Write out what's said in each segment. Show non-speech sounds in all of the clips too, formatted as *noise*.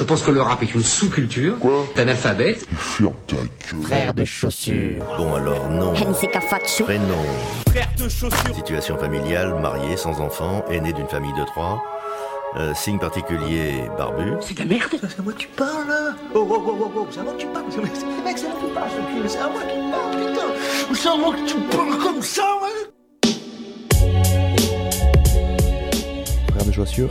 Je pense que le rap est une sous-culture Quoi d'analphabète. Ferme ta gueule. Frère de chaussures. Bon alors non. Prénom. Frère de chaussures. Situation familiale, marié, sans enfant, aîné d'une famille de trois. Euh, signe particulier, barbu. C'est de la merde. C'est à moi que tu parles là Oh oh oh oh oh, c'est à moi que tu parles C'est mec, c'est à moi que tu parles, ce cul, c'est à moi que tu parles, putain C'est à moi que tu parles comme ça, ouais Frères de chaussures,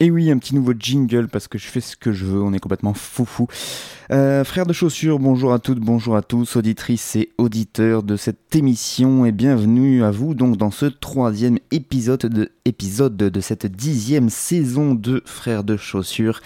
Et oui, un petit nouveau jingle parce que je fais ce que je veux, on est complètement foufou. Euh, frères de chaussures, bonjour à toutes, bonjour à tous, auditrices et auditeurs de cette émission et bienvenue à vous donc dans ce troisième épisode de, épisode de cette dixième saison de Frères de chaussures.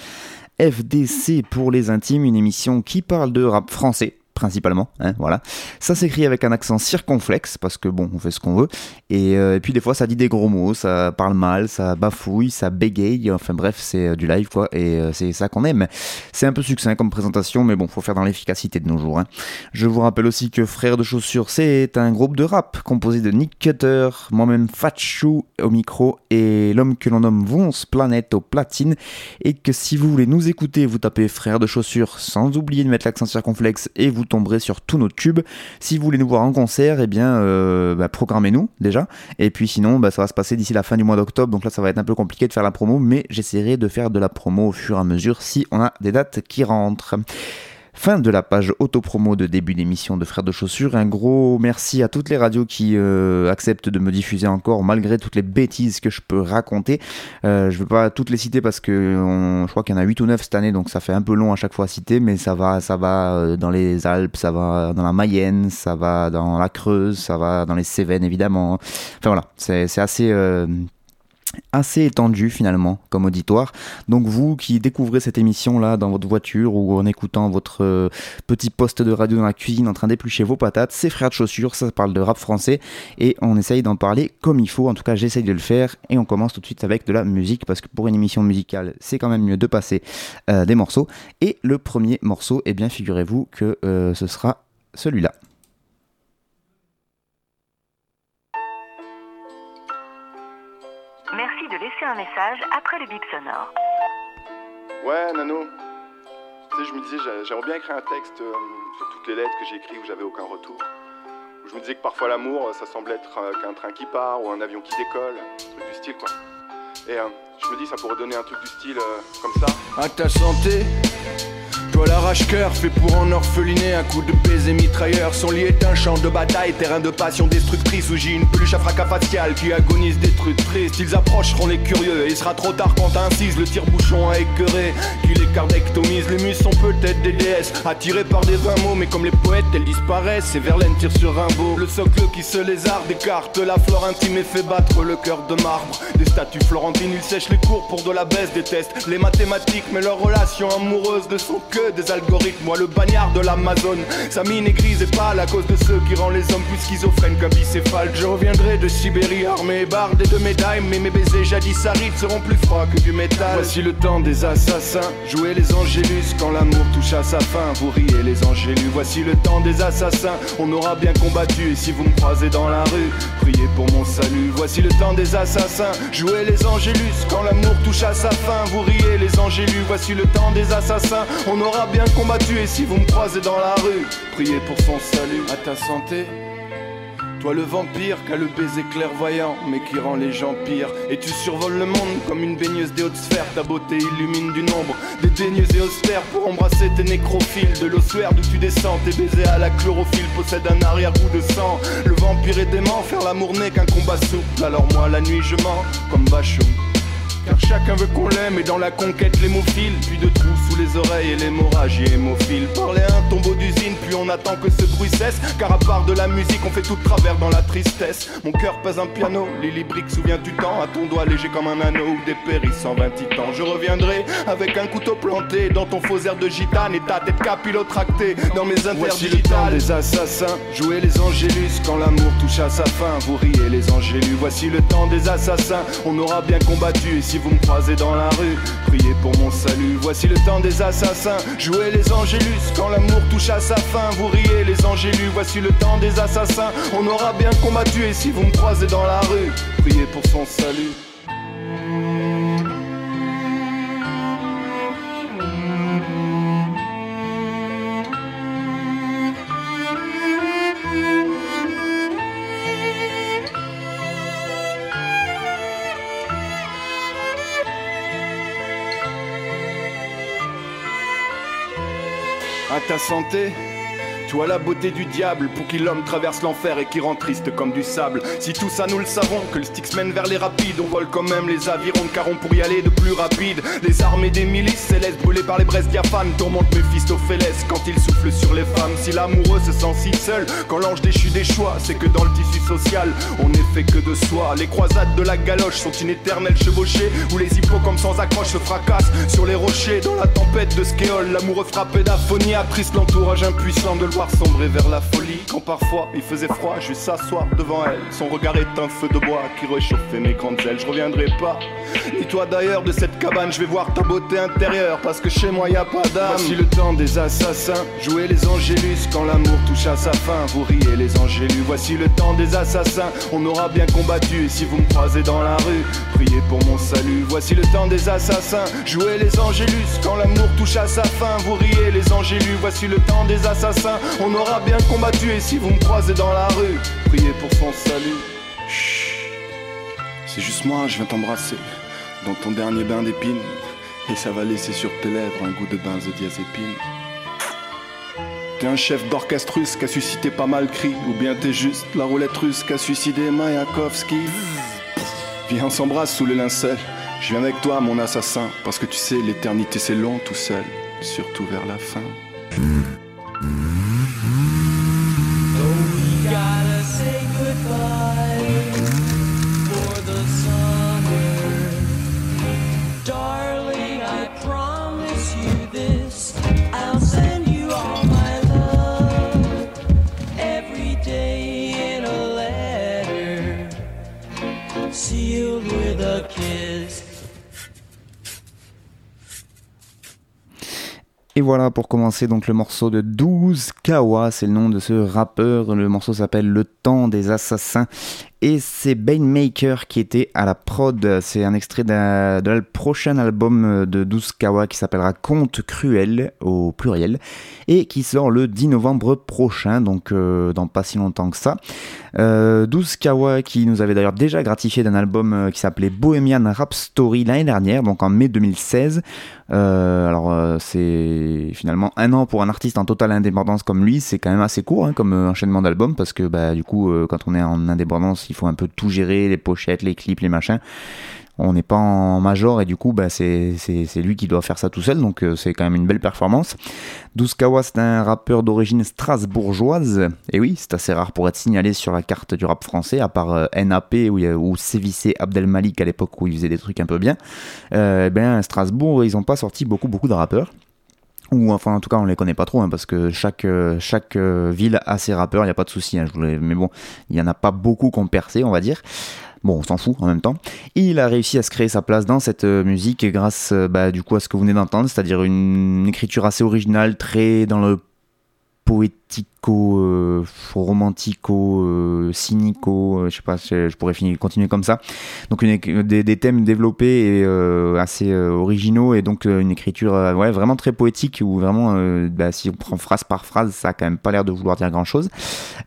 FDC pour les intimes, une émission qui parle de rap français principalement, hein, voilà. Ça s'écrit avec un accent circonflexe parce que bon, on fait ce qu'on veut. Et, euh, et puis des fois, ça dit des gros mots, ça parle mal, ça bafouille, ça bégaye. Enfin bref, c'est euh, du live quoi, et euh, c'est ça qu'on aime. C'est un peu succinct comme présentation, mais bon, faut faire dans l'efficacité de nos jours. hein. Je vous rappelle aussi que Frères de Chaussures, c'est un groupe de rap composé de Nick Cutter, moi-même Fatchou au micro et l'homme que l'on nomme Vonce Planète au platine. Et que si vous voulez nous écouter, vous tapez Frères de Chaussures sans oublier de mettre l'accent circonflexe et vous tomberez sur tous nos tubes. Si vous voulez nous voir en concert, eh bien, euh, bah, programmez-nous déjà. Et puis sinon, bah, ça va se passer d'ici la fin du mois d'octobre. Donc là, ça va être un peu compliqué de faire la promo, mais j'essaierai de faire de la promo au fur et à mesure si on a des dates qui rentrent. Fin de la page autopromo de début d'émission de Frères de Chaussures. Un gros merci à toutes les radios qui euh, acceptent de me diffuser encore malgré toutes les bêtises que je peux raconter. Euh, je ne vais pas toutes les citer parce que on- je crois qu'il y en a 8 ou 9 cette année, donc ça fait un peu long à chaque fois à citer, mais ça va, ça va euh, dans les Alpes, ça va dans la Mayenne, ça va dans la Creuse, ça va dans les Cévennes évidemment. Enfin voilà, c'est assez... euh, assez étendu finalement comme auditoire. Donc vous qui découvrez cette émission là dans votre voiture ou en écoutant votre euh, petit poste de radio dans la cuisine en train d'éplucher vos patates, c'est Frères de Chaussures, ça parle de rap français et on essaye d'en parler comme il faut, en tout cas j'essaye de le faire et on commence tout de suite avec de la musique parce que pour une émission musicale c'est quand même mieux de passer euh, des morceaux et le premier morceau, eh bien figurez-vous que euh, ce sera celui-là. Un message après le bip sonore. Ouais, Nano. Tu sais, je me disais, j'a- j'aimerais bien écrire un texte euh, sur toutes les lettres que j'ai écrites où j'avais aucun retour. Où je me disais que parfois l'amour, euh, ça semble être euh, qu'un train qui part ou un avion qui décolle, un truc du style, quoi. Et euh, je me dis, ça pourrait donner un truc du style euh, comme ça. À ta santé toi l'arrache-cœur fait pour en orpheliner un coup de baiser mitrailleur. Son lit est un champ de bataille, terrain de passion destructrice Où j'ai une peluche à fracas facial qui agonise des trucs tristes. Ils approcheront les curieux et il sera trop tard quand incise Le tire-bouchon à écœurer qui les cardectomise Les mus sont peut-être des déesses. Attirées par des mots Mais comme les poètes elles disparaissent. Et Verlaine tire sur Rimbaud Le socle qui se lézarde écarte la flore intime et fait battre le cœur de marbre. Des statues florentines, ils sèchent les cours pour de la baisse Des tests, les mathématiques mais leurs relations amoureuses ne sont des algorithmes. Moi le bagnard de l'Amazone. Sa mine est grise et pâle à cause de ceux qui rend les hommes plus schizophrènes qu'un bicéphale. Je reviendrai de Sibérie armé et bardé de médailles Mais mes baisers jadis arides seront plus froids que du métal. Voici le temps des assassins. Jouez les angélus quand l'amour touche à sa fin. Vous riez les angélus. Voici le temps des assassins. On aura bien combattu et si vous me croisez dans la rue Priez pour mon salut. Voici le temps des assassins. Jouez les angélus quand l'amour touche à sa fin. Vous riez les angélus. Voici le temps des assassins bien combattu et si vous me croisez dans la rue. Priez pour son salut. À ta santé. Toi le vampire qu'a le baiser clairvoyant mais qui rend les gens pires. Et tu survoles le monde comme une baigneuse des hautes sphères. Ta beauté illumine du nombre des daigneux et austères. Pour embrasser tes nécrophiles De l'ossuaire d'où tu descends. Tes baisers à la chlorophylle possèdent un arrière-goût de sang. Le vampire est dément, faire l'amour n'est qu'un combat souple. Alors moi la nuit je mens comme Bachou Car chacun veut qu'on l'aime et dans la conquête l'hémophile Puis de trous sous les oreilles et l'hémorragie hémophile Parler à un tombeau d'usine puis on attend que ce bruit cesse. Car à part de la musique on fait tout de travers dans la tristesse. Mon cœur pèse un piano, Lily Brick souviens du temps. À ton doigt léger comme un anneau ou des péris 120 titans Je reviendrai avec un couteau planté dans ton faux air de gitane Et ta tête capillotractée dans mes Voici le temps des assassins, jouez les angélus quand l'amour touche à sa fin, vous riez les angélus. Voici le temps des assassins, on aura bien combattu Et si vous me croisez dans la rue, priez pour mon salut Voici le temps des assassins, jouez les angélus Quand l'amour touche à sa fin, vous riez les angélus Voici le temps des assassins, on aura bien combattu Et si vous me croisez dans la rue, priez pour son salut santé as la beauté du diable pour qui l'homme traverse l'enfer et qui rend triste comme du sable. Si tout ça nous le savons, que le Styx mène vers les rapides, on vole quand même les avirons car on pour y aller de plus rapide. Les armées des milices célestes brûlées par les braises diaphanes tourmentent Méphistophélès quand il souffle sur les femmes. Si l'amoureux se sent si seul, quand l'ange déchu des choix, c'est que dans le tissu social, on n'est fait que de soi. Les croisades de la galoche sont une éternelle chevauchée où les hippocampes sans accroche se fracassent sur les rochers. Dans la tempête de Skéol, l'amoureux frappé d'aphonie attriste l'entourage impuissant de sombrer vers la folie. Quand parfois il faisait froid, juste s'asseoir devant elle. Son regard est un feu de bois qui réchauffait mes grandes ailes. Je reviendrai pas. Ni toi d'ailleurs de cette cabane, je vais voir ta beauté intérieure parce que chez moi y a pas d'âme. Voici le temps des assassins, jouez les angélus quand l'amour touche à sa fin. Vous riez les angélus. Voici le temps des assassins, on aura bien combattu. Et si vous me croisez dans la rue, priez pour mon salut. Voici le temps des assassins, jouez les angélus quand l'amour touche à sa fin. Vous riez les angélus. Voici le temps des assassins, on aura bien combattu. Et si vous me croisez dans la rue, priez pour son salut. Chut. C'est juste moi, je viens t'embrasser dans ton dernier bain d'épines. Et ça va laisser sur tes lèvres un goût de benzodiazépine. T'es un chef d'orchestre russe qui a suscité pas mal de cris. Ou bien t'es juste la roulette russe qui a suicidé Mayakovsky. Viens, on s'embrasse sous les lincelles. Je viens avec toi, mon assassin. Parce que tu sais, l'éternité c'est long tout seul. Surtout vers la fin. Pour donc le morceau de 12 Kawa, c'est le nom de ce rappeur. Le morceau s'appelle Le temps des assassins et c'est Banemaker qui était à la prod. C'est un extrait d'un- de le prochain album de 12 Kawa qui s'appellera Conte cruel au pluriel et qui sort le 10 novembre prochain, donc euh, dans pas si longtemps que ça. Euh, 12 Kawa qui nous avait d'ailleurs déjà gratifié d'un album euh, qui s'appelait Bohemian Rap Story l'année dernière, donc en mai 2016. Euh, alors euh, c'est finalement un an pour un artiste en totale indépendance comme lui, c'est quand même assez court hein, comme euh, enchaînement d'albums parce que bah, du coup euh, quand on est en indépendance il faut un peu tout gérer, les pochettes, les clips, les machins. On n'est pas en major et du coup bah, c'est lui qui doit faire ça tout seul donc euh, c'est quand même une belle performance. 12 Kawa c'est un rappeur d'origine strasbourgeoise et oui c'est assez rare pour être signalé sur la carte du rap français à part NAP a- où sévissait Abdelmalik à l'époque où il faisait des trucs un peu bien. Eh bien à Strasbourg ils ont pas sorti beaucoup beaucoup de rappeurs ou enfin en tout cas on les connaît pas trop hein, parce que chaque euh, chaque euh, ville a ses rappeurs, il y a pas de souci. hein, mais bon, il y en a pas beaucoup qui ont percé, on va dire. Bon, on s'en fout en même temps. Il a réussi à se créer sa place dans cette euh, musique grâce bah, du coup à ce que vous venez d'entendre, c'est-à-dire une, écriture assez originale, très dans le poético, euh, romantico, euh, cynico, euh, je sais pas, je, je pourrais finir, continuer comme ça. Donc des, thèmes développés et euh, assez originaux et donc une écriture ouais, vraiment très poétique où vraiment, bah, si on prend phrase par phrase, ça a quand même pas l'air de vouloir dire grand-chose.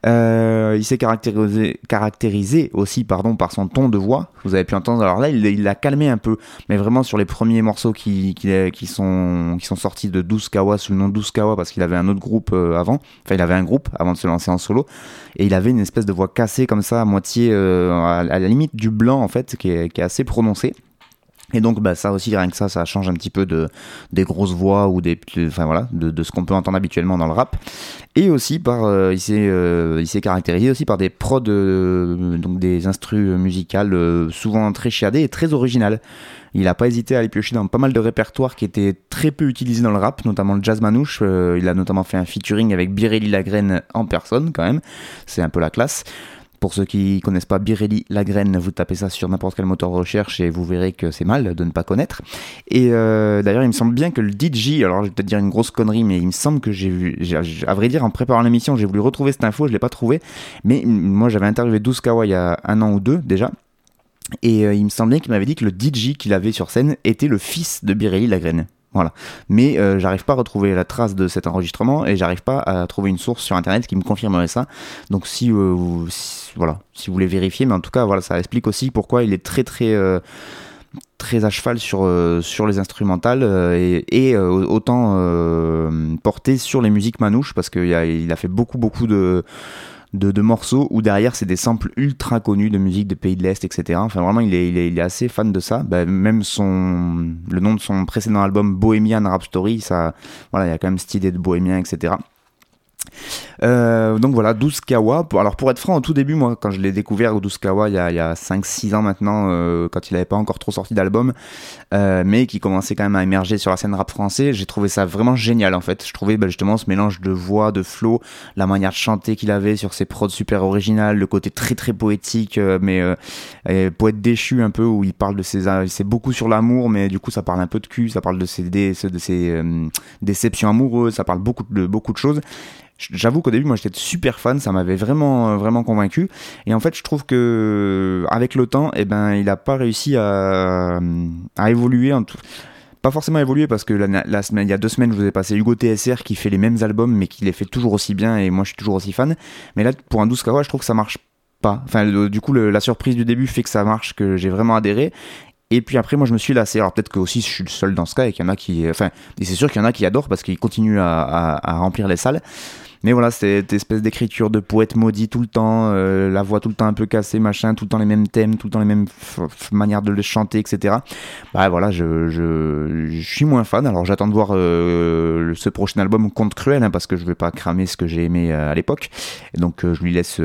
Euh, il s'est caractérisé, aussi pardon, par son ton de voix. Vous avez pu entendre. Alors là, il l'a calmé un peu, mais vraiment sur les premiers morceaux qui, sont, qui sont sortis de 12 Kawa sous le nom de 12 Kawa parce qu'il avait un autre groupe avant. Il avait un groupe avant de se lancer en solo et il avait une espèce de voix cassée comme ça, à moitié euh, à, à la limite du blanc en fait, qui est, qui est assez prononcée. Et donc bah, ça aussi rien que ça, ça change un petit peu de des grosses voix ou des enfin voilà de, de ce qu'on peut entendre habituellement dans le rap. Et aussi par euh, il s'est euh, il s'est caractérisé aussi par des prods euh, donc des instrus musicales euh, souvent très chiadées et très originales. Il a pas hésité à aller piocher dans pas mal de répertoires qui étaient très peu utilisés dans le rap, notamment le jazz manouche. Euh, il a notamment fait un featuring avec Birelli Lagraine en personne quand même. C'est un peu la classe. Pour ceux qui connaissent pas Birelli Lagraine, vous tapez ça sur n'importe quel moteur de recherche et vous verrez que c'est mal de ne pas connaître. Et euh, d'ailleurs, il me semble bien que le DJ, alors je vais peut-être dire une grosse connerie, mais il me semble que j'ai vu, à vrai dire, en préparant l'émission, j'ai voulu retrouver cette info, je l'ai pas trouvé. Mais moi, j'avais interviewé 12 Kawa il y a un an ou deux déjà. Et euh, il me semblait qu'il m'avait dit que le DJ qu'il avait sur scène était le fils de Birelli Lagraine. Voilà. Mais euh, j'arrive pas à retrouver la trace de cet enregistrement et j'arrive pas à trouver une source sur internet qui me confirmerait ça. Donc si, euh, si- voilà, si vous voulez vérifier, mais en tout cas voilà, ça explique aussi pourquoi il est très très euh, très à cheval sur euh, sur les instrumentales euh, et, autant porté sur les musiques manouches parce qu'il a, fait beaucoup beaucoup de de, morceaux où derrière c'est des samples ultra connus de musique de pays de l'Est, etc. Enfin vraiment il est, il est, il est assez fan de ça. Bah, même son le nom de son précédent album Bohemian Rhapsody, ça voilà il y a quand même cette idée de bohémien, etc. Euh, donc voilà, 12 Kawa. Alors pour être franc, au tout début, moi, quand je l'ai découvert, 12 Kawa, il y a, il y a 5-6 ans maintenant, euh, quand il n'avait pas encore trop sorti d'album, euh, mais qui commençait quand même à émerger sur la scène rap français, j'ai trouvé ça vraiment génial en fait. Je trouvais bah, justement ce mélange de voix, de flow, la manière de chanter qu'il avait sur ses prods super originales, le côté très très poétique, mais poète déchu un peu, où il parle de ses... C'est beaucoup sur l'amour, mais du coup ça parle un peu de cul, ça parle de ses, de ses déceptions amoureuses, ça parle beaucoup de, beaucoup de choses. J'avoue qu'au début, moi, j'étais super fan, ça m'avait vraiment, euh, vraiment convaincu. Et en fait, je trouve que avec le temps, eh ben, il a pas réussi à, à évoluer. En tout... Pas forcément évoluer parce que la, semaine, il y a deux semaines, je vous ai passé Hugo TSR qui fait les mêmes albums, mais qui les fait toujours aussi bien. Et moi, je suis toujours aussi fan. Mais là, pour un 12 Kawa, je trouve que ça marche pas. Enfin, du coup, la surprise du début fait que ça marche, que j'ai vraiment adhéré. Et puis après, moi, je me suis lassé. Alors peut-être que aussi, je suis le seul dans ce cas et qu'il y en a qui, enfin, et c'est sûr qu'il y en a qui adorent parce qu'ils continuent à, à- à remplir les salles. Mais voilà, cette espèce d'écriture de poète maudit tout le temps, euh, la voix tout le temps un peu cassée, machin, tout le temps les mêmes thèmes, tout le temps les mêmes manières de chanter, etc. Bah voilà, je, suis moins fan. Alors j'attends de voir euh, ce prochain album Conte Cruel, hein, parce que je vais pas cramer ce que j'ai aimé euh, à l'époque. Donc je lui laisse.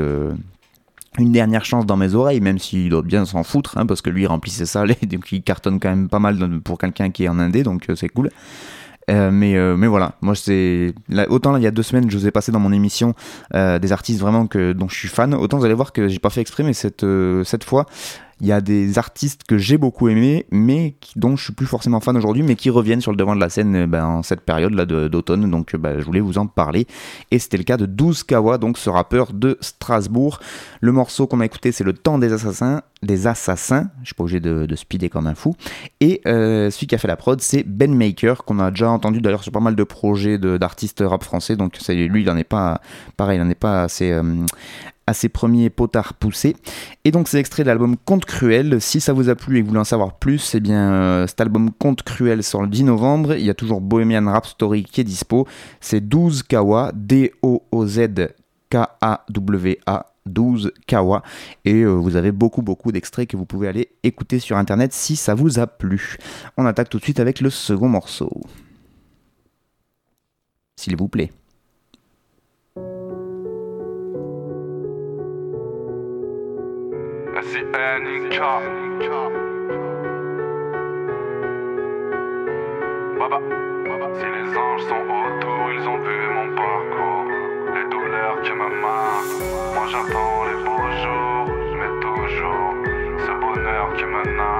une dernière chance dans mes oreilles, même s'il doit bien s'en foutre, hein, parce que lui il remplit ses *laughs* salles et donc il cartonne quand même pas mal pour quelqu'un qui est en indé, donc c'est cool. Euh, mais, euh, mais voilà, moi c'est autant là, il y a deux semaines je vous ai passé dans mon émission euh, des artistes vraiment que dont je suis fan, autant vous allez voir que j'ai pas fait exprès, cette euh, cette fois il y a des artistes que j'ai beaucoup aimés, mais dont je suis plus forcément fan aujourd'hui, mais qui reviennent sur le devant de la scène euh, ben, en cette période là de- d'automne. Donc euh, ben, je voulais vous en parler. Et c'était le cas de 12 Kawa, donc ce rappeur de Strasbourg. Le morceau qu'on a écouté, c'est Le Temps des Assassins. Des Assassins, je suis pas obligé de, de speeder comme un fou. Et euh, celui qui a fait la prod, c'est Ben Maker, qu'on a déjà entendu d'ailleurs sur pas mal de projets d'artistes rap français. Donc lui, il en est pas pareil, il en est pas assez. À ses premiers potards poussés. Et donc c'est extrait de l'album Conte Cruel. Si ça vous a plu et que vous voulez en savoir plus, eh bien euh, cet album Conte Cruel sort le 10 novembre. Il y a toujours Bohemian Rhapsody qui est dispo. C'est 12 Kawa, D-O-O-Z K-A-W-A. 12 Kawa et euh, vous avez beaucoup beaucoup d'extraits que vous pouvez aller écouter sur internet si ça vous a plu. On attaque tout de suite avec le second morceau. S'il vous plaît. Baba, si les anges sont autour, ils ont vu mon parcours, les douleurs qui me marquent. Moi j'attends les beaux jours, mais toujours ce bonheur qui me.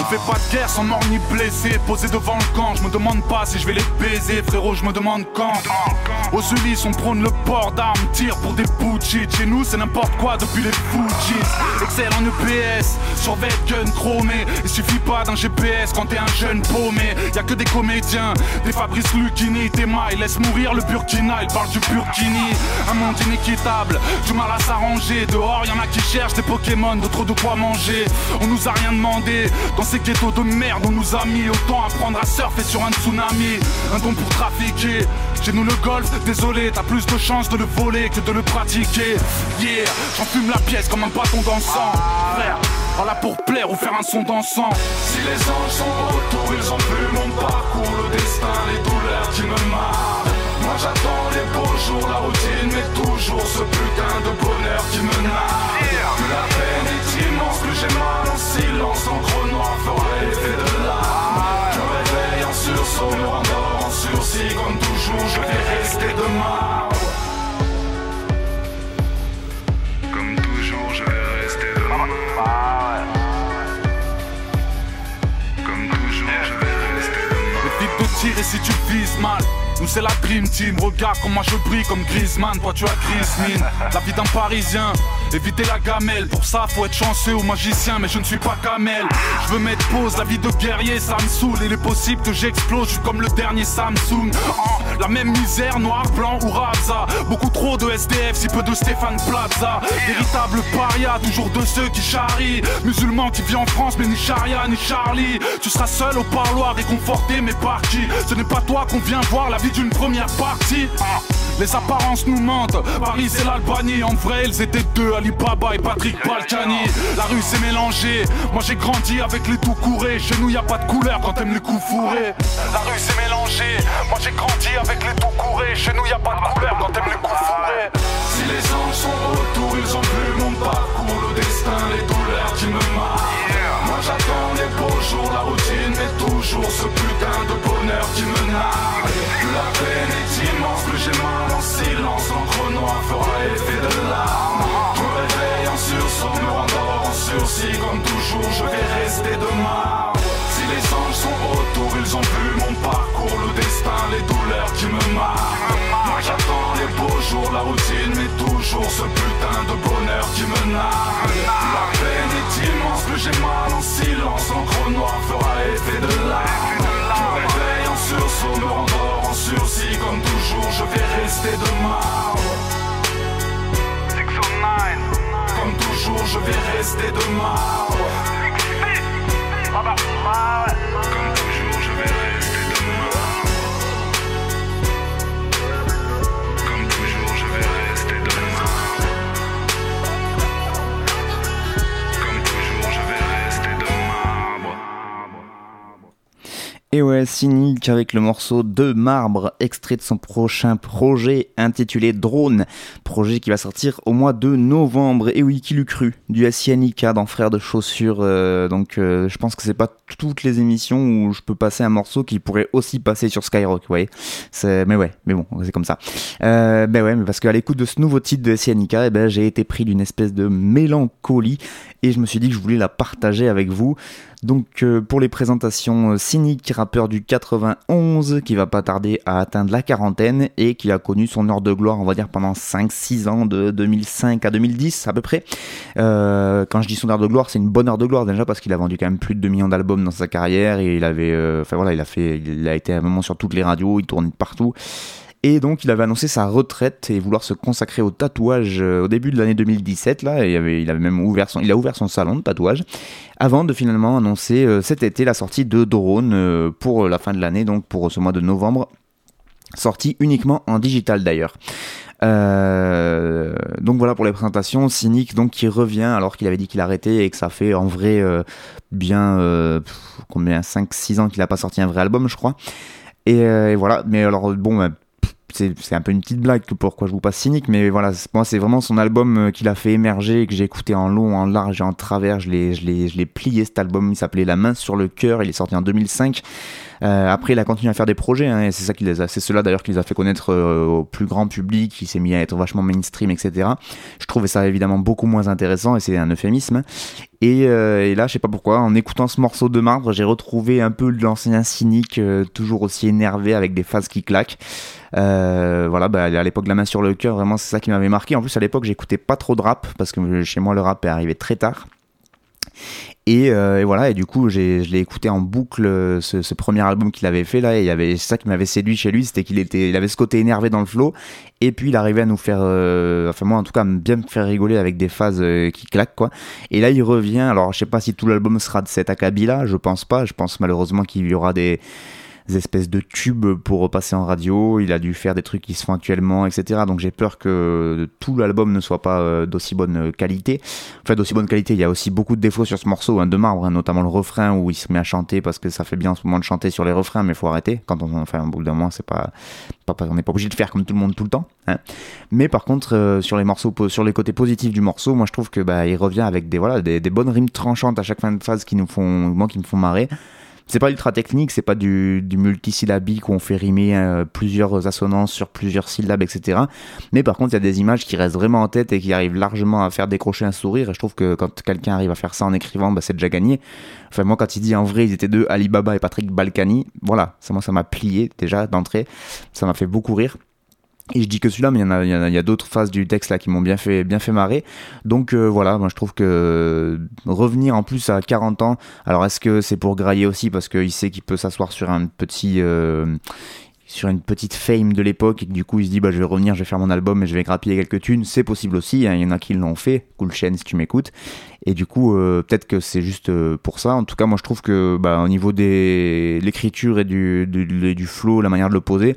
On fait pas de guerre sans mort ni blessé. Posé devant le camp, je me demande pas si je vais les baiser. Frérot, je me demande quand. Aux Ulysses, on prône le port d'armes, tire pour des bouchis. Chez nous, c'est n'importe quoi depuis les Fujis. Excel en EPS, survêt gun chromé. Il suffit pas d'un GPS quand t'es un jeune paumé. Y a que des comédiens, des Fabrice Lucchini, des mailles. Laisse mourir le Burkina, il parle du Burkini. Un monde inéquitable, du mal à s'arranger. Dehors, y en a qui cherchent des Pokémon, d'autres de quoi manger. On nous a rien demandé, dans ces ghettos de merde, on nous a mis autant apprendre à surfer sur un tsunami. Un don pour trafiquer. Chez nous le golf, désolé, t'as plus de chances de le voler que de le pratiquer. Yeah, j'en fume la pièce comme un bâton dansant. Frère, par là pour plaire ou faire un son dansant. Si les anges sont autour, ils ont vu mon parcours, le destin, les douleurs qui me marquent. Moi j'attends les beaux jours, la routine, mais toujours ce putain de bonheur qui me narre. Plus la peine est j'ai mal en silence, l'encre noire fera effet de larmes. Je réveille en sursaut, me rendors en sursis, comme toujours, je vais rester de marbre. Comme toujours, je vais rester de marbre. Comme toujours, je vais tirer si tu vises mal. Nous c'est la Dream Team, regarde comment je brille comme Griezmann, toi tu as Griezmann. La vie d'un parisien, éviter la gamelle. Pour ça faut être chanceux ou magicien mais je ne suis pas Kamel Je veux mettre pause, la vie de guerrier ça me saoule. Il est possible que j'explose, je suis comme le dernier Samsung La même misère, noir, blanc ou Raza. Beaucoup trop de SDF, si peu de Stéphane Plaza. Véritable paria, toujours de ceux qui charrient. Musulman qui vit en France mais ni charia ni Charlie. Tu seras seul au parloir réconforté mais par qui Ce n'est pas toi qu'on vient voir la vie d'une première partie. Ah, Les apparences nous mentent. Paris c'est l'Albanie. En vrai ils étaient deux. Alibaba et Patrick Balkany. La rue s'est mélangée Moi j'ai grandi avec les tout courés. Chez nous y a pas de couleur quand t'aimes les coups fourrés. La rue s'est mélangée Moi j'ai grandi avec les tout courés. Chez nous y a pas de couleur quand t'aimes les coups fourrés. Si les anges sont autour, ils ont vu mon parcours, le destin, les douleurs qui me marquent. J'attends les beaux jours, la routine, mais toujours ce putain de bonheur qui me nargue. Plus la peine est immense, plus j'ai mal en silence, l'encre noire fera effet de larmes. Me réveille en sursaut, me rendors en sursis, comme toujours, je vais rester de marbre. Si les anges sont autour, ils ont vu mon parcours, le destin, les douleurs qui me marquent. J'attends les beaux jours, la routine, mais toujours ce putain de bonheur qui me nargue. La peine est immense, plus j'ai mal en silence, l'encre noire fera effet de larmes. Je me réveille en sursaut, me rendors en sursis, comme toujours, je vais rester de marbre. Comme toujours, je vais rester de. Cynique avec le morceau de marbre, extrait de son prochain projet intitulé Drone, projet qui va sortir au mois de novembre. Et oui, qui l'eût cru? Du SINIK dans Frères de Chaussures. euh, donc euh, je pense que c'est pas toutes les émissions où je peux passer un morceau qui pourrait aussi passer sur Skyrock, vous voyez. Mais ouais, mais bon, c'est comme ça. Euh, ben ouais, parce qu'à l'écoute de ce nouveau titre de SINIK, eh ben, j'ai été pris d'une espèce de mélancolie et je me suis dit que je voulais la partager avec vous. Donc euh, pour les présentations euh, cyniques, rappeur du 91 qui va pas tarder à atteindre la quarantaine et qui a connu son heure de gloire, on va dire pendant 5-6 ans de 2005 à 2010 à peu près. Euh, quand je dis son heure de gloire, c'est une bonne heure de gloire déjà parce qu'il a vendu quand même plus de 2 millions d'albums dans sa carrière et il avait, enfin voilà, il a fait, il a été à un moment sur toutes les radios, il tournait partout. Et donc il avait annoncé sa retraite et vouloir se consacrer au tatouage euh, au début de l'année 2017 là, et il avait, même ouvert il a ouvert son salon de tatouage avant de finalement annoncer euh, cet été la sortie de Drone euh, pour la fin de l'année, donc pour ce mois de novembre, sortie uniquement en digital d'ailleurs. Donc voilà pour les présentations. Cynic donc qui revient alors qu'il avait dit qu'il arrêtait et que ça fait en vrai bien combien 5-6 ans qu'il n'a pas sorti un vrai album je crois. Et, et voilà, mais alors bon, pff, c'est un peu une petite blague pourquoi je vous passe cynique, mais voilà, moi c'est vraiment son album euh, qu'il a fait émerger que j'ai écouté en long, en large et en travers. Je l'ai, je l'ai, je l'ai plié cet album. Il s'appelait La main sur le cœur. Il est sorti en 2005. Euh, après, il a continué à faire des projets. Hein, et c'est ça qui les a, c'est cela d'ailleurs qui les a fait connaître euh, au plus grand public. Il s'est mis à être vachement mainstream, etc. Je trouvais ça évidemment beaucoup moins intéressant et c'est un euphémisme. Et, euh, et là, je sais pas pourquoi, en écoutant ce morceau de marbre, j'ai retrouvé un peu l'ancien cynique, euh, toujours aussi énervé avec des phases qui claquent. Euh, voilà, bah, à l'époque, la main sur le cœur, vraiment, c'est ça qui m'avait marqué. En plus, à l'époque, j'écoutais pas trop de rap parce que chez moi, le rap est arrivé très tard. Et, euh, et voilà, et du coup, je l'ai écouté en boucle euh, ce, premier album qu'il avait fait là, et il y avait ça qui m'avait séduit chez lui, c'était qu'il était, il avait ce côté énervé dans le flow, et puis il arrivait à nous faire, euh, enfin moi en tout cas, bien me faire rigoler avec des phases qui claquent quoi. Et là, il revient. Alors, je sais pas si tout l'album sera de cet acabit là, je pense pas. Je pense malheureusement qu'il y aura des espèces de tubes pour repasser en radio. Il a dû faire des trucs qui se font actuellement, etc. Donc j'ai peur que tout l'album ne soit pas euh, d'aussi bonne qualité. Enfin, d'aussi bonne qualité. Il y a aussi beaucoup de défauts sur ce morceau, hein, de marbre, hein, notamment le refrain où il se met à chanter parce que ça fait bien en ce moment de chanter sur les refrains, mais faut arrêter. Quand on, enfin, au bout d'un moment, c'est pas, on n'est pas obligé de faire comme tout le monde tout le temps. hein. Mais par contre, euh, sur les morceaux, sur les côtés positifs du morceau, moi je trouve que bah, il revient avec des voilà des bonnes rimes tranchantes à chaque fin de phase qui nous font, moi qui me font marrer. C'est pas ultra technique, c'est pas du, du multisyllabique où on fait rimer euh, plusieurs assonances sur plusieurs syllabes, etc. Mais par contre, il y a des images qui restent vraiment en tête et qui arrivent largement à faire décrocher un sourire. Et je trouve que quand quelqu'un arrive à faire ça en écrivant, bah, c'est déjà gagné. Enfin, moi, quand il dit en vrai, ils étaient deux, Alibaba et Patrick Balkany, voilà, ça, ça m'a plié déjà d'entrée. Ça m'a fait beaucoup rire. Et je dis que celui-là, mais il y a, il y a, d'autres phases du texte là qui m'ont bien fait, bien fait marrer. Donc euh, voilà, moi je trouve que revenir en plus à 40 ans, alors est-ce que c'est pour grailler aussi parce qu'il sait qu'il peut s'asseoir sur un petit, euh, sur une petite fame de l'époque et que du coup il se dit bah je vais revenir, je vais faire mon album et je vais grappiller quelques thunes. C'est possible aussi, hein, il y en a qui l'ont fait. Cool chaîne si tu m'écoutes. Et du coup euh, peut-être que c'est juste euh, pour ça. En tout cas moi je trouve que bah, au niveau des l'écriture et du, du, du flow, la manière de le poser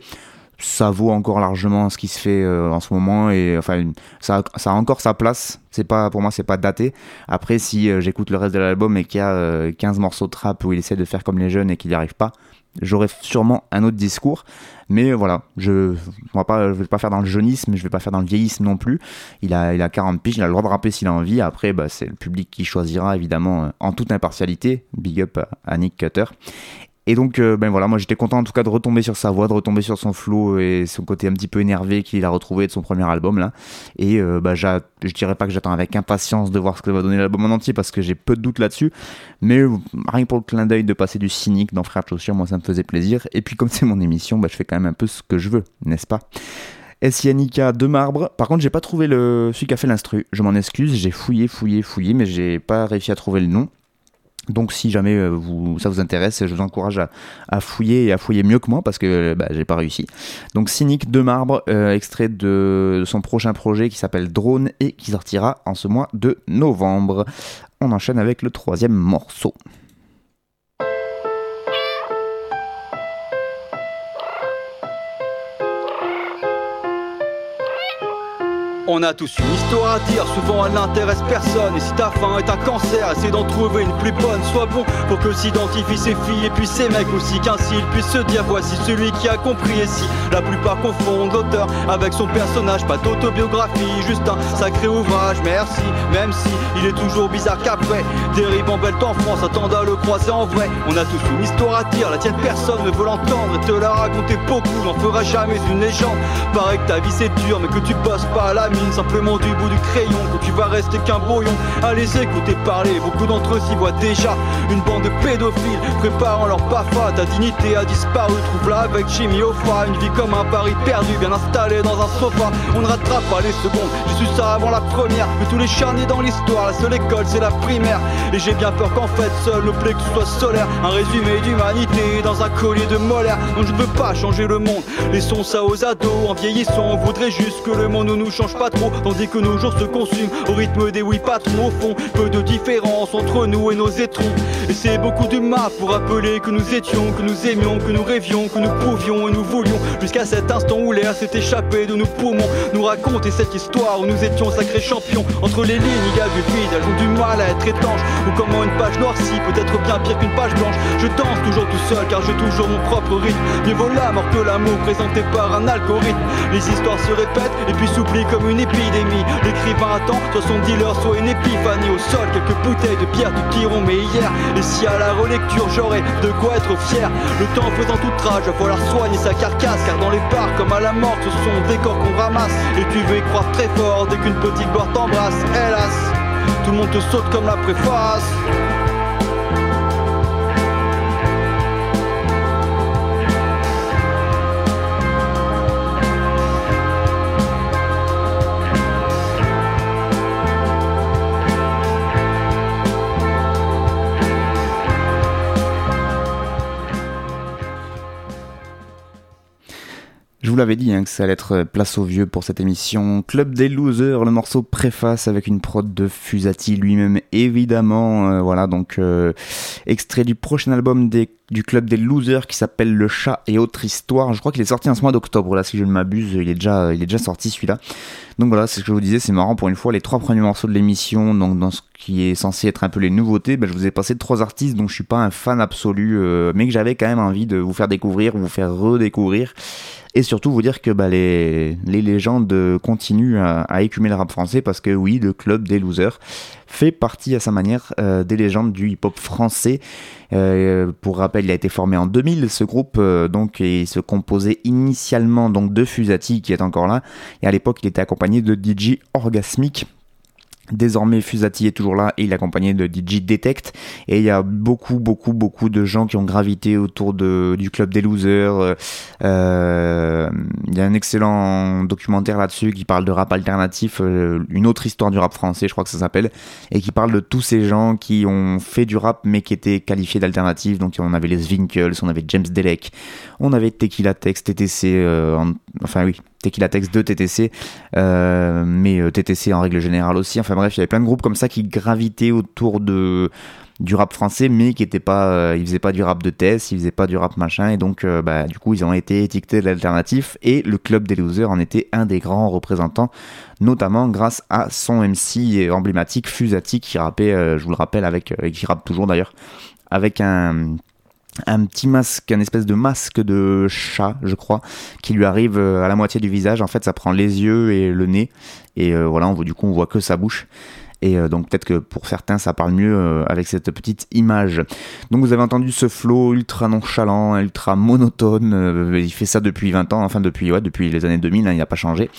ça vaut encore largement ce qui se fait euh, en ce moment et enfin ça, a encore sa place. C'est pas pour moi c'est pas daté. Après si euh, j'écoute le reste de l'album et qu'il y a euh, 15 morceaux de trap où il essaie de faire comme les jeunes et qu'il n'y arrive pas j'aurais sûrement un autre discours. Mais voilà je on vais pas faire dans le jeunisme je vais pas faire dans le vieillisme non plus. Il a il a 40 piges il a le droit de rapper s'il a envie. Après bah, c'est le public qui choisira évidemment euh, en toute impartialité. Big up à Nick Cutter et donc, euh, ben voilà, moi j'étais content en tout cas de retomber sur sa voix, de retomber sur son flow et son côté un petit peu énervé qu'il a retrouvé de son premier album là. Et euh, bah, je dirais pas que j'attends avec impatience de voir ce que va donner l'album en entier parce que j'ai peu de doutes là-dessus. Mais euh, rien que pour le clin d'œil de passer du cynique dans Frères de Chaussures, moi ça me faisait plaisir. Et puis comme c'est mon émission, bah, je fais quand même un peu ce que je veux, n'est-ce pas? Sianica de marbre. Par contre, j'ai pas trouvé le celui qui a fait l'instru. Je m'en excuse, j'ai fouillé, fouillé, fouillé, mais j'ai pas réussi à trouver le nom. Donc si jamais euh, vous, ça vous intéresse, je vous encourage à, fouiller et à fouiller mieux que moi parce que bah, j'ai pas réussi. Donc Cynique de marbre, euh, extrait de, de son prochain projet qui s'appelle Drone et qui sortira en ce mois de novembre. On enchaîne avec le troisième morceau. On a tous une histoire à dire, souvent elle n'intéresse personne. Et si ta faim est un cancer, essaie d'en trouver une plus bonne. Sois bon pour que s'identifient ces filles et puis ces mecs aussi. Qu'ainsi ils puissent se dire voici celui qui a compris. Et si la plupart confondent l'auteur avec son personnage, pas d'autobiographie, juste un sacré ouvrage. Merci, même si il est toujours bizarre qu'après des ribambelles en France attendent à le croiser en vrai. On a tous une histoire à dire, la tienne personne ne veut l'entendre et te la raconter beaucoup. N'en fera jamais une légende. Paraît que ta vie c'est dur, mais que tu bosses pas à la simplement du bout du crayon, que tu vas rester qu'un brouillon. Allez écouter parler, beaucoup d'entre eux s'y voient déjà une bande de pédophiles préparant leur PAFA. Ta dignité a disparu, trouve-la avec chimie au froid. Une vie comme un pari perdu, bien installé dans un sofa. On ne rattrape pas les secondes, j'ai su ça avant la première. Mais tous les charniers dans l'histoire, la seule école c'est la primaire. Et j'ai bien peur qu'en fait, seul le plexus soit solaire. Un résumé d'humanité dans un collier de molaire. Donc je ne veux pas changer le monde, laissons ça aux ados. En vieillissant, on voudrait juste que le monde ne nous change pas Tandis que nos jours se consument au rythme des oui patrons. Au fond, peu de différence entre nous et nos étrons. Et c'est beaucoup de mal pour rappeler que nous étions, que nous aimions, que nous rêvions, que nous pouvions et nous voulions. Jusqu'à cet instant où l'air s'est échappé de nos poumons. Nous raconter cette histoire où nous étions sacrés champions. Entre les lignes, il y a du vide, elles ont du mal à être étanches. Ou comment une page noircie peut être bien pire qu'une page blanche. Je danse toujours tout seul car j'ai toujours mon propre rythme. Mieux vaut la mort que l'amour présenté par un algorithme. Les histoires se répètent et puis s'oublient comme une épidémie. L'écrivain attend, soit son dealer, soit une épiphanie. Au sol, quelques bouteilles de bière du Piron, mais hier. Et si à la relecture j'aurais de quoi être fier, le temps faisant tout rage, va falloir soigner sa carcasse. Car dans les bars, comme à la mort, ce sont des corps qu'on ramasse. Et tu veux y croire très fort dès qu'une petite gloire t'embrasse, hélas. Tout le monde te saute comme la préface. Je vous l'avais dit hein, que ça allait être euh, place au vieux pour cette émission. Club des Losers, le morceau préface avec une prod de Fusati lui-même évidemment. Euh, voilà donc euh, extrait du prochain album du Club des Losers qui s'appelle Le Chat et autre histoire. Je crois qu'il est sorti en ce mois d'octobre là si je ne m'abuse. Il est déjà il est déjà sorti celui-là. Donc voilà c'est ce que je vous disais c'est marrant pour une fois les trois premiers morceaux de l'émission donc dans ce qui est censé être un peu les nouveautés, ben, je vous ai passé trois artistes dont je suis pas un fan absolu mais que j'avais quand même envie de vous faire découvrir, vous faire redécouvrir et surtout vous dire que bah, les, légendes continuent à, écumer le rap français parce que oui, le club des losers fait partie à sa manière euh, des légendes du hip-hop français. Euh, pour rappel, il a été formé en 2000, ce groupe, euh, donc, se composait initialement donc de Fusati qui est encore là, et à l'époque il était accompagné de DJ Orgasmic. Désormais, Fusati est toujours là et il est accompagné de DJ Detect. Et il y a beaucoup, beaucoup, beaucoup de gens qui ont gravité autour de, du club des losers. Euh, il y a un excellent documentaire là-dessus qui parle de rap alternatif, euh, une autre histoire du rap français, je crois que ça s'appelle, et qui parle de tous ces gens qui ont fait du rap mais qui étaient qualifiés d'alternatif. Donc on avait les Zwinkels, on avait James Delec, on avait Tequila Tex, TTC, euh, en- enfin oui, Tequila Tex de TTC, euh, mais euh, TTC en règle générale aussi. Enfin bref, il y avait plein de groupes comme ça qui gravitaient autour de du rap français, mais qui étaient pas, euh, ils faisaient pas du rap de thèse, ils faisaient pas du rap machin, et donc bah, du coup ils ont été étiquetés de l'alternatif, et le club des losers en était un des grands représentants, notamment grâce à son MC emblématique Fusati qui rappait, je vous le rappelle, avec, et qui rappe toujours d'ailleurs, avec un un petit masque, un espèce de masque de chat, je crois, qui lui arrive euh, à la moitié du visage. En fait, ça prend les yeux et le nez. Et euh, voilà, on du coup, on voit que sa bouche. Et euh, donc peut-être que pour certains ça parle mieux euh, avec cette petite image. Donc vous avez entendu ce flow ultra nonchalant, ultra monotone. euh, il fait ça depuis 20 ans, enfin depuis ouais, depuis les années 2000, hein, il n'a pas changé.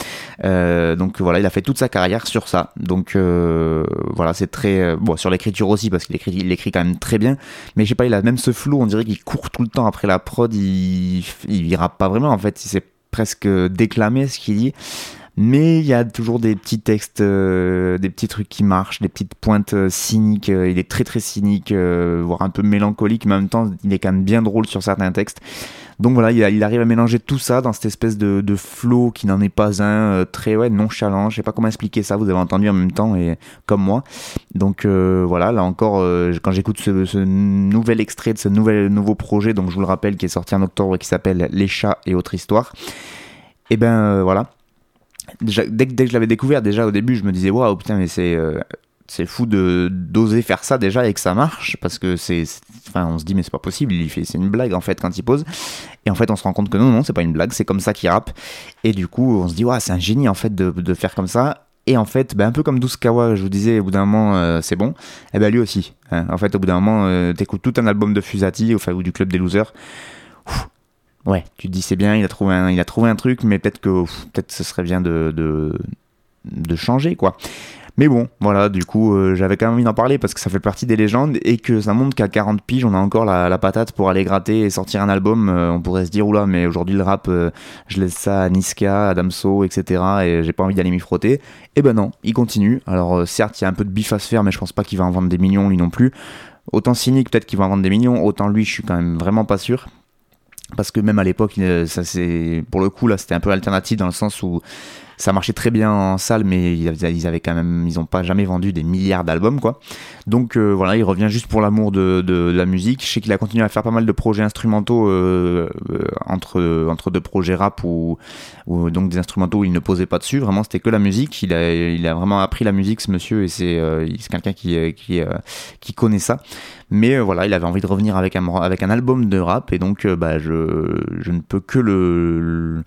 Donc voilà, il a fait toute sa carrière sur ça. Donc voilà, c'est très bon sur l'écriture aussi parce qu'il écrit, il écrit quand même très bien. Mais je sais pas, il a même ce flow, on dirait qu'il court tout le temps après la prod. Il il, pas vraiment en fait, il s'est presque déclamé ce qu'il dit. Mais il y a toujours des petits textes, euh, des petits trucs qui marchent, des petites pointes euh, cyniques. euh, il est très très cynique, voire un peu mélancolique, mais en même temps, il est quand même bien drôle sur certains textes. Donc voilà, il, arrive à mélanger tout ça dans cette espèce de, flow qui n'en est pas un, très ouais, nonchalant. Je sais pas comment expliquer ça, vous avez entendu en même temps, et comme moi. Donc voilà, là encore, quand j'écoute ce, nouvel extrait de ce nouvel, nouveau projet, donc je vous le rappelle, qui est sorti en octobre et qui s'appelle Les chats et autres histoires, et ben euh, voilà. Dès, que- je l'avais découvert, déjà au début, je me disais, waouh, putain, mais c'est. euh, c'est fou de d'oser faire ça déjà et que ça marche parce que c'est enfin on se dit mais c'est pas possible il fait c'est une blague en fait quand il pose et en fait on se rend compte que non non c'est pas une blague c'est comme ça qu'il rappe et du coup on se dit ouais c'est un génie en fait de, de faire comme ça et en fait ben, un peu comme Douskawa je vous disais au bout d'un moment euh, c'est bon et ben lui aussi hein. en fait au bout d'un moment euh, t'écoutes tout un album de Fusati enfin, ou du club des losers. Ouais tu te dis c'est bien il a trouvé un, il a trouvé un truc mais peut-être que peut-être ce serait bien de, de changer quoi mais bon, voilà, du coup, euh, j'avais quand même envie d'en parler parce que ça fait partie des légendes et que ça montre qu'à 40 piges, on a encore la, la patate pour aller gratter et sortir un album. Euh, on pourrait se dire, oula, mais aujourd'hui le rap, euh, je laisse ça à Niska, à Damso, etc. et j'ai pas envie d'aller m'y frotter. Et ben non, il continue. Alors, certes, il y a un peu de bif à se faire, mais je pense pas qu'il va en vendre des millions lui non plus. Autant cynique, peut-être qu'il va en vendre des millions, autant lui, je suis quand même vraiment pas sûr. Parce que même à l'époque, il- ça c'est pour le coup là, c'était un peu alternatif dans le sens où ça marchait très bien en salle, mais ils avaient, quand même, ils ont pas jamais vendu des milliards d'albums quoi. Donc euh, voilà, il revient juste pour l'amour de, de, de la musique. Je sais qu'il a continué à faire pas mal de projets instrumentaux euh, euh, entre entre deux projets rap ou, donc des instrumentaux où il ne posait pas dessus. Vraiment, c'était que la musique. Il a il a vraiment appris la musique ce monsieur et c'est euh, c'est quelqu'un qui euh, qui qui connaît ça. Mais voilà, il avait envie de revenir avec un avec un album de rap et donc bah je je ne peux que le, le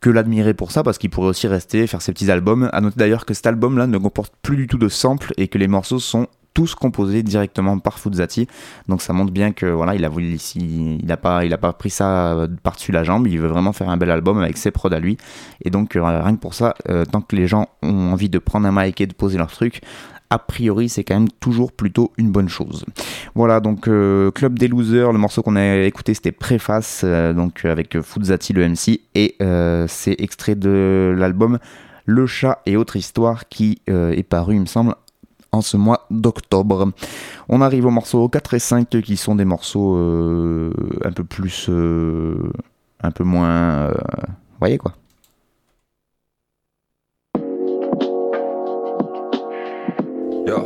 que l'admirer pour ça parce qu'il pourrait aussi rester faire ses petits albums. À noter d'ailleurs que cet album là ne comporte plus du tout de samples et que les morceaux sont tous composés directement par Fuzati. Donc ça montre bien que voilà, il a voulu ici, il a pas il a pas pris ça par-dessus la jambe, il veut vraiment faire un bel album avec ses prods à lui. Et donc euh, rien que pour ça, euh, tant que les gens ont envie de prendre un mic et de poser leur truc, a priori c'est quand même toujours plutôt une bonne chose. Voilà donc euh, Club des Losers, le morceau qu'on a écouté c'était Préface, euh, donc avec Fuzati le MC et euh, c'est extrait de l'album Le chat et autres histoires qui euh, est paru il me semble en ce mois d'octobre. On arrive aux morceaux 4 et 5 qui sont des morceaux euh, un peu plus... euh, un peu moins... euh, vous voyez quoi Yo.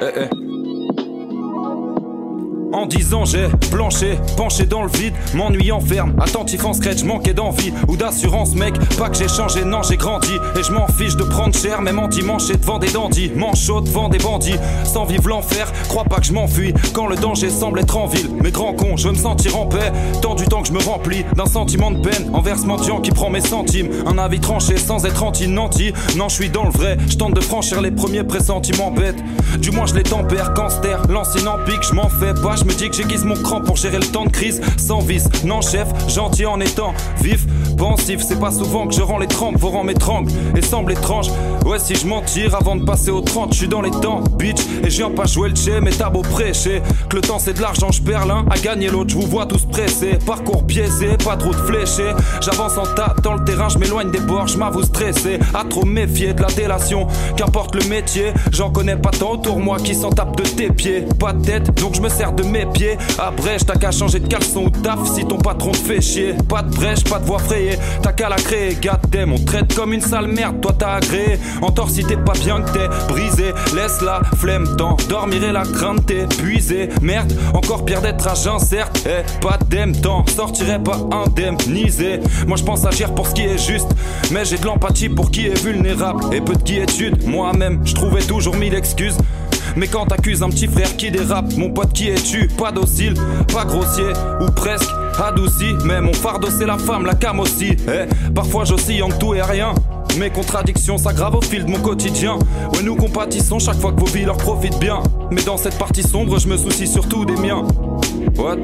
Eh, eh. En dix ans j'ai planché, penché dans le vide, m'ennuyant ferme, attentif en sketch, manqué d'envie ou d'assurance mec, pas que j'ai changé, non j'ai grandi et je m'en fiche de prendre cher, même en dimanche devant des dandys, manchot devant des bandits, sans vivre l'enfer, crois pas que je m'enfuis quand le danger semble être en ville, mais grand con, je veux me sentir en paix, tant du temps que je me remplis d'un sentiment de peine envers ce mendiant qui prend mes centimes, un avis tranché sans être anti-nanti, non je suis dans le vrai, je tente de franchir les premiers pressentiments bêtes, du moins je les tempère quand se terre, l'ancien en pique, je m'en fais pas, je me dis que j'aiguise mon cran pour gérer le temps de crise sans vice. Non, chef, gentil en étant vif, pensif. C'est pas souvent que je rends les trempes, vos rangs m'étranglent et semble étrange. Ouais, si je m'en tire avant de passer au 30, je suis dans les temps, bitch. Et je viens pas jouer le tché, mais t'as beau prêcher. Que le temps c'est de l'argent, je perds l'un à gagner l'autre. Je vous vois tous pressés, parcours biaisé, pas trop de fléchés. J'avance en dans le terrain, je m'éloigne des bords, je m'avoue stressé. À trop méfier de la délation, qu'importe le métier. J'en connais pas tant autour moi qui s'en tapent de tes pieds. Pas de tête, donc je me sers de mes pieds. Après, t'as qu'à changer de caleçon ou taf si ton patron te fait chier. Pas de brèche, pas de voie frayée, t'as qu'à la créer. Goddamn, on te traite comme une sale merde, toi t'as agréé. Entor si t'es pas bien que t'es brisé. Laisse la flemme temps, dormir et la crainte t'es. Merde, encore pire d'être jeun, certes. Eh, pas d'aime temps, sortirait pas indemnisé. Moi je pense agir pour ce qui est juste, mais j'ai de l'empathie pour qui est vulnérable et peu de quiétude. Moi-même, je trouvais toujours mille excuses. Mais quand t'accuses un petit frère qui dérape, mon pote qui es-tu? Pas docile, pas grossier, ou presque adouci. Mais mon fardeau c'est la femme, la cam aussi. Eh, parfois j'oscille en tout et rien. Mes contradictions s'aggravent au fil de mon quotidien. Ouais, nous compatissons chaque fois que vos vies leur profitent bien. Mais dans cette partie sombre, je me soucie surtout des miens. What?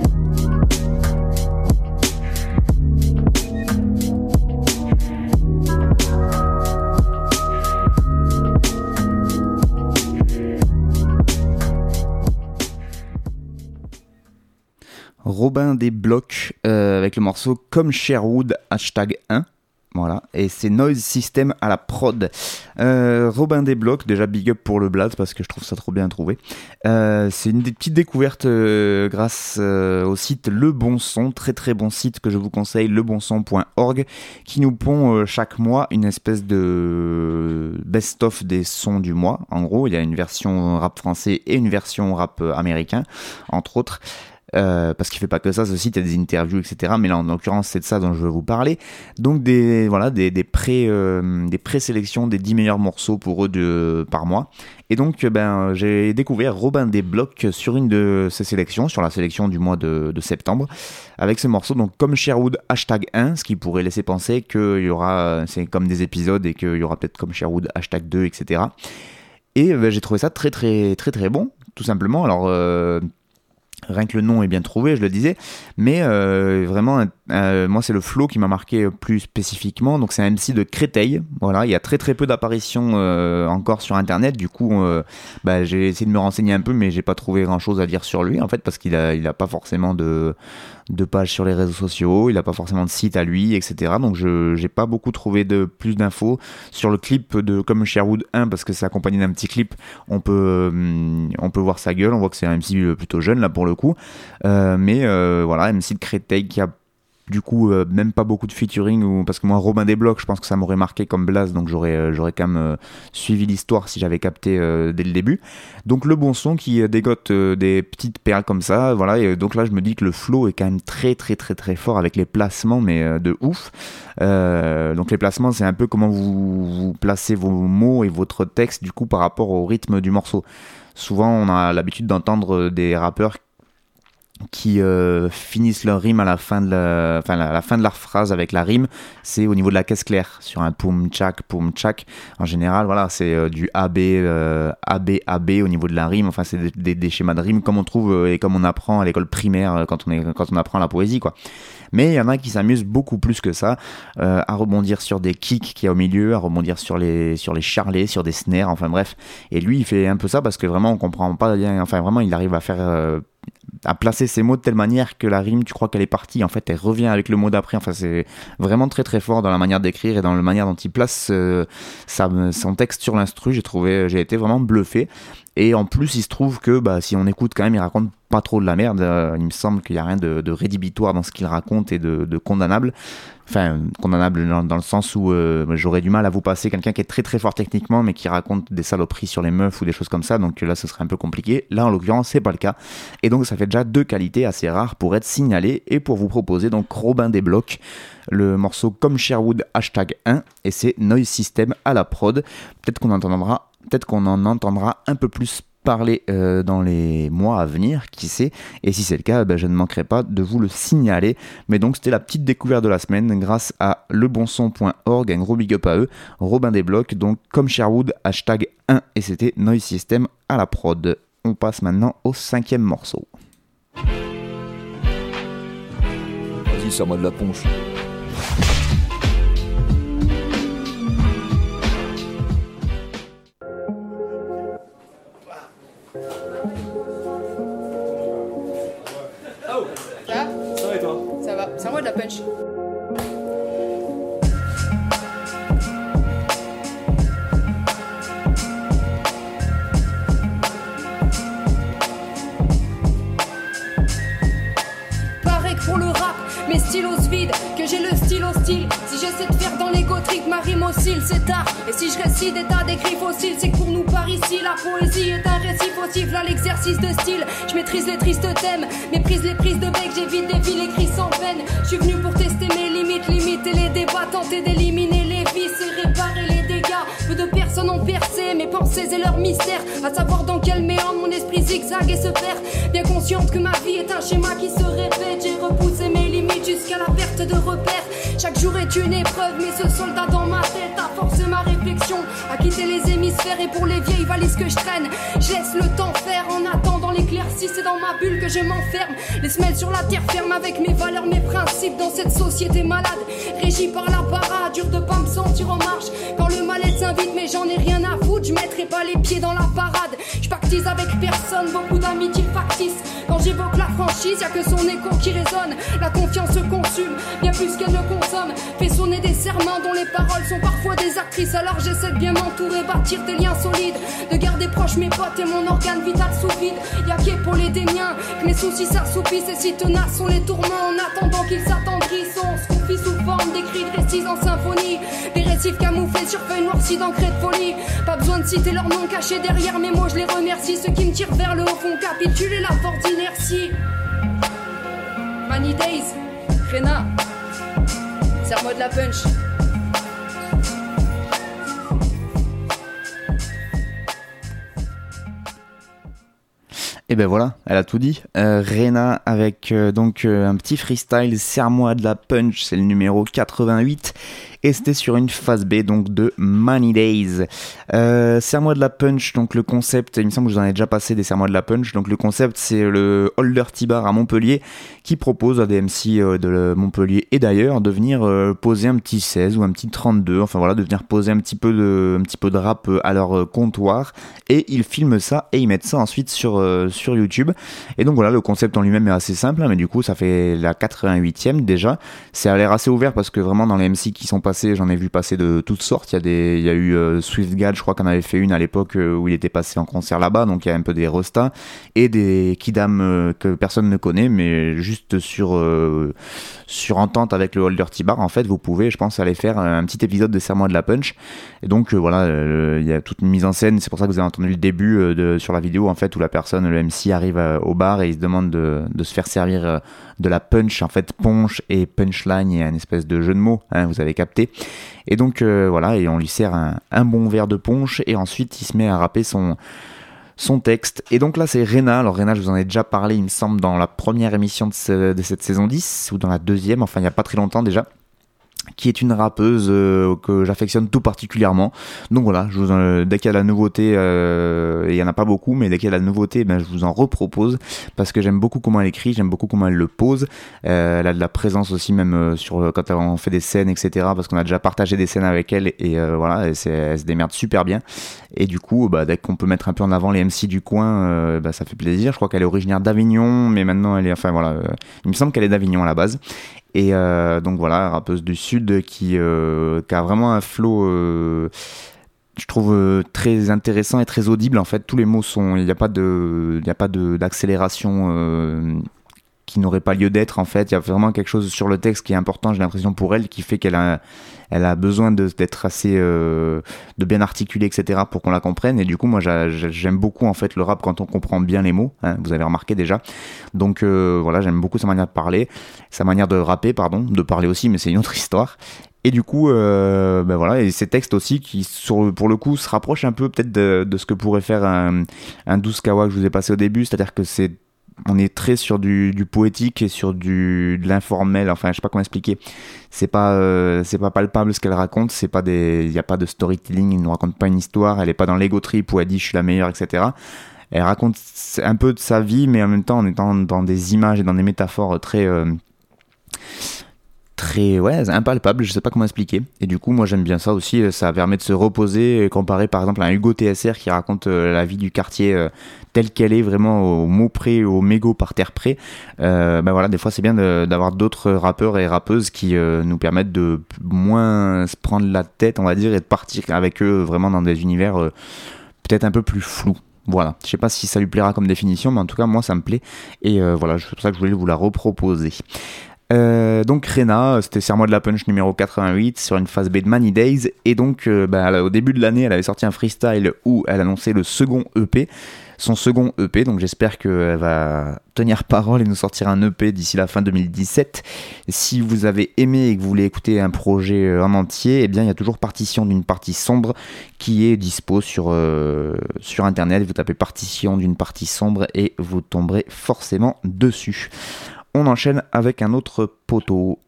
Robin des Blocs euh, avec le morceau Comme Sherwood hashtag 1. Voilà, et c'est Noise System à la prod. Euh, Robin des Blocs, déjà big up pour le Blast parce que je trouve ça trop bien trouvé. Euh, c'est une des petites découvertes euh, grâce au site Le Bon Son, très très bon site que je vous conseille, lebonson.org, qui nous pond chaque mois une espèce de best-of des sons du mois. En gros, il y a une version rap français et une version rap américain, entre autres. Euh, parce qu'il fait pas que ça, ce site, il y a des interviews, etc. Mais là, en l'occurrence, c'est de ça dont je veux vous parler. Donc des voilà des des pré euh, des présélections des 10 meilleurs morceaux pour eux de par mois. Et donc euh, ben j'ai découvert Robin des Blocs sur une de ces sélections, sur la sélection du mois de, de septembre, avec ce morceau donc comme Sherwood hashtag 1, ce qui pourrait laisser penser qu'il y aura c'est comme des épisodes et qu'il y aura peut-être comme Sherwood hashtag 2, etc. Et ben, j'ai trouvé ça très très très très bon, tout simplement. Alors euh, Rien que le nom est bien trouvé, je le disais, mais euh, vraiment, euh, moi c'est le flow qui m'a marqué plus spécifiquement. Donc c'est un MC de Créteil. Voilà, il y a très très peu d'apparitions euh, encore sur Internet. Du coup, bah, j'ai essayé de me renseigner un peu, mais j'ai pas trouvé grand chose à dire sur lui en fait, parce qu'il a, a pas forcément de de page sur les réseaux sociaux, il a pas forcément de site à lui, etc. Donc je j'ai pas beaucoup trouvé de plus d'infos sur le clip de comme Sherwood 1 parce que c'est accompagné d'un petit clip. On peut euh, on peut voir sa gueule, on voit que c'est un MC plutôt jeune là pour le coup, Euh, mais euh, voilà MC de Créteil qui a du coup euh, même pas beaucoup de featuring ou parce que moi Robin des Blocs je pense que ça m'aurait marqué comme Blaze donc j'aurais euh, j'aurais quand même euh, suivi l'histoire si j'avais capté dès le début. Donc le bon son qui dégote des petites perles comme ça voilà et donc là je me dis que le flow est quand même très très très très fort avec les placements mais de ouf. Donc les placements c'est un peu comment vous, vous placez vos mots et votre texte du coup par rapport au rythme du morceau. Souvent on a l'habitude d'entendre des rappeurs qui euh, finissent leur rime à la fin de la, enfin, la, la fin de leur phrase avec la rime, c'est au niveau de la caisse claire sur un poum tchak poum tchak. En général, voilà, c'est euh, du AB euh, AB AB au niveau de la rime. Enfin, c'est des, schémas de rime comme on trouve euh, et comme on apprend à l'école primaire euh, quand on est quand on apprend la poésie, quoi. Mais il y en a qui s'amusent beaucoup plus que ça euh, à rebondir sur des kicks qu'il y a au milieu, à rebondir sur les sur les charlets, sur des snares, enfin bref. Et lui, il fait un peu ça parce que vraiment on comprend pas. Enfin vraiment, il arrive à faire à placer ses mots de telle manière que la rime, tu crois qu'elle est partie, en fait, elle revient avec le mot d'après. Enfin, c'est vraiment très très fort dans la manière d'écrire et dans la manière dont il place euh, son texte sur l'instru. J'ai trouvé, j'ai été vraiment bluffé. Et en plus, il se trouve que bah, si on écoute quand même, il raconte pas trop de la merde. Euh, il me semble qu'il y a rien de, rédhibitoire dans ce qu'il raconte et de, condamnable. Enfin, condamnable dans, dans le sens où euh, j'aurais du mal à vous passer quelqu'un qui est très très fort techniquement, mais qui raconte des saloperies sur les meufs ou des choses comme ça. Donc là, ce serait un peu compliqué. Là, en l'occurrence, c'est pas le cas. Et donc, ça fait déjà deux qualités assez rares pour être signalées et pour vous proposer donc Robin des blocs, le morceau comme Sherwood hashtag 1 et c'est Noise System à la prod. Peut-être qu'on entendra, peut-être qu'on en entendra un peu plus parler euh, dans les mois à venir, qui sait. Et si c'est le cas, ben, je ne manquerai pas de vous le signaler. Mais donc c'était la petite découverte de la semaine grâce à lebonson.org, un gros big up à eux, Robin des blocs, donc comme Sherwood hashtag 1 et c'était Noise System à la prod. On passe maintenant au cinquième morceau. Vas-y, serre-moi de la ponche. Pareil que pour le rap, mes stylos vides, que j'ai le style hostile. Si j'essaie de faire dans l'égo c'est tard. Et si je récite des tas d'écrits fossiles, c'est pour nous par ici, la poésie est un récit fautif. Là, l'exercice de style, je maîtrise les tristes thèmes, méprise les prises de bec, j'évite des villes écrits sans peine. Je suis venu pour tester mes limites, limiter les débats, tenter d'éliminer les vices et réparer les dégâts. Peu de personnes ont percé mes pensées et leurs mystères. À savoir dans quel méandre mon esprit zigzague et se perd. Bien consciente que ma vie est un schéma qui se répète, j'ai repoussé mes limites jusqu'à la perte de repères. Chaque jour est une épreuve, mais ce soldat dans ma tête a forcé ma à quitter les hémisphères et pour les vieilles valises que je traîne, je laisse le temps faire en attendant l'éclaircie. C'est dans ma bulle que je m'enferme. Les semelles sur la terre ferme avec mes valeurs, mes principes dans cette société malade, régie par la parade. Dur de pas me sentir en marche quand le mal-être s'invite, mais j'en ai rien à foutre. Je mettrai pas les pieds dans la parade. Je pactise avec personne, beaucoup d'amitié factice. Quand j'évoque la franchise, y a que son écho qui résonne. La confiance se consume, bien plus qu'elle ne consomme. Fait sonner des serments dont les paroles sont parfois des actrices. J'essaie de bien m'entourer, bâtir des liens solides. De garder proche mes potes et mon organe vital sous vide. Y'a qu'épauler des miens, que mes soucis s'assoupissent. Et si tenaces sont les tourments, en attendant qu'ils s'attendrissent, on se confie sous forme d'écrits de récits en symphonie. Des récifs camouflés sur feuilles noircies d'encre de folie. Pas besoin de citer leurs noms cachés derrière mes mots, je les remercie. Ceux qui me tirent vers le haut font capituler la force d'inertie. Money Days, Rena, serre-moi de la punch. Et ben voilà, elle a tout dit. Euh, Rena avec euh, donc euh, un petit freestyle, serre-moi de la punch, c'est le numéro 88. Et c'était sur une phase B donc de Money Days. Euh, serre-moi de la punch, donc le concept, il me semble que je vous en ai déjà passé des serre-moi de la punch. Donc le concept c'est le Holder T-Bar à Montpellier qui propose à des MC euh, de Montpellier et d'ailleurs de venir euh, poser un petit 16 ou un petit 32, enfin voilà, de venir poser un petit peu de, un petit peu de rap euh, à leur comptoir et ils filment ça et ils mettent ça ensuite sur, sur YouTube. Et donc voilà, le concept en lui-même est assez simple, hein, mais du coup ça fait la 88e déjà. Ça a l'air assez ouvert parce que vraiment dans les MC qui sont j'en ai vu passer de toutes sortes. Il y a, des, eu euh, Swiftgad, je crois qu'on avait fait une à l'époque euh, où il était passé en concert là-bas, donc il y a un peu des Rostas et des Kidam euh, que personne ne connaît, mais juste sur, euh, sur entente avec le Holder T-Bar, en fait, vous pouvez, je pense, aller faire un petit épisode de Serment de la Punch. Et donc voilà, il y a toute une mise en scène, c'est pour ça que vous avez entendu le début de, sur la vidéo, en fait, où la personne, le MC, arrive au bar et il se demande de, se faire servir de la punch, en fait, punch et punchline, a une espèce de jeu de mots, hein, vous avez capté. Et donc euh, voilà, et on lui sert un, un bon verre de punch et ensuite il se met à rapper son son texte. Et donc là, c'est Rena. Alors Rena, je vous en ai déjà parlé, il me semble, dans la première émission de, de cette saison 10, ou dans la deuxième, enfin il n'y a pas très longtemps déjà qui est une rappeuse euh, que j'affectionne tout particulièrement. Donc voilà, dès qu'il y a de la nouveauté, euh, il y en a pas beaucoup, mais dès qu'il y a de la nouveauté, ben, je vous en repropose parce que j'aime beaucoup comment elle écrit, j'aime beaucoup comment elle le pose. Euh, elle a de la présence aussi même sur quand on fait des scènes, etc. Parce qu'on a déjà partagé des scènes avec elle et voilà, elle se démerde super bien. Et du coup, bah, dès qu'on peut mettre un peu en avant les MC du coin, bah, ça fait plaisir. Je crois qu'elle est originaire d'Avignon, mais maintenant elle est, enfin voilà, il me semble qu'elle est d'Avignon à la base. Et euh, donc voilà, rappeuse du sud qui, euh, qui a vraiment un flow, euh, je trouve très intéressant et très audible. En fait, tous les mots sont, il n'y a pas d'accélération. Qui n'aurait pas lieu d'être en fait. Il y a vraiment quelque chose sur le texte qui est important j'ai l'impression pour elle qui fait qu'elle a elle a besoin d'être assez euh, de bien articuler etc pour qu'on la comprenne. Et du coup moi j'a- j'a- j'aime beaucoup en fait le rap quand on comprend bien les mots hein, vous avez remarqué déjà. Donc euh, voilà j'aime beaucoup sa manière de parler sa manière de rapper pardon de parler aussi mais c'est une autre *laughs* histoire. Et du coup, euh, ben voilà, et ces textes aussi qui, sur, pour le coup, se rapprochent un peu peut-être de, de ce que pourrait faire un, un 12 Kawa que je vous ai passé au début, c'est-à-dire que c'est on est très sur du, poétique et sur du de l'informel enfin je sais pas comment expliquer. C'est pas euh, c'est pas palpable ce qu'elle raconte c'est pas des il y a pas de storytelling il ne raconte pas une histoire elle est pas dans l'ego trip où elle dit je suis la meilleure etc elle raconte un peu de sa vie mais en même temps en étant dans des images et dans des métaphores très euh, très ouais impalpable je sais pas comment expliquer. Et du coup moi j'aime bien ça aussi euh, ça permet de se reposer euh, comparé par exemple à un Hugo TSR qui raconte euh, la vie du quartier euh, telle qu'elle est vraiment au mot près au mégot par terre près. Euh, ben voilà des fois c'est bien d'avoir d'autres rappeurs et rappeuses qui nous permettent de moins se prendre la tête on va dire et de partir avec eux vraiment dans des univers peut-être un peu plus flous. Voilà, je sais pas si ça lui plaira comme définition, mais en tout cas moi ça me plaît. Et voilà, c'est pour ça que je voulais vous la reproposer. Euh, donc Rena, c'était Serre-moi de la Punch numéro 88 sur une phase B de Money Days. Et donc euh, bah, au début de l'année, elle avait sorti un freestyle où elle annonçait le second EP, son second EP. Donc j'espère qu'elle va tenir parole et nous sortir un EP d'ici la fin 2017. Si vous avez aimé et que vous voulez écouter un projet euh, en entier, eh bien il y a toujours partition d'une partie sombre qui est dispo sur, sur internet. Vous tapez partition d'une partie sombre et vous tomberez forcément dessus. On enchaîne avec un autre poteau.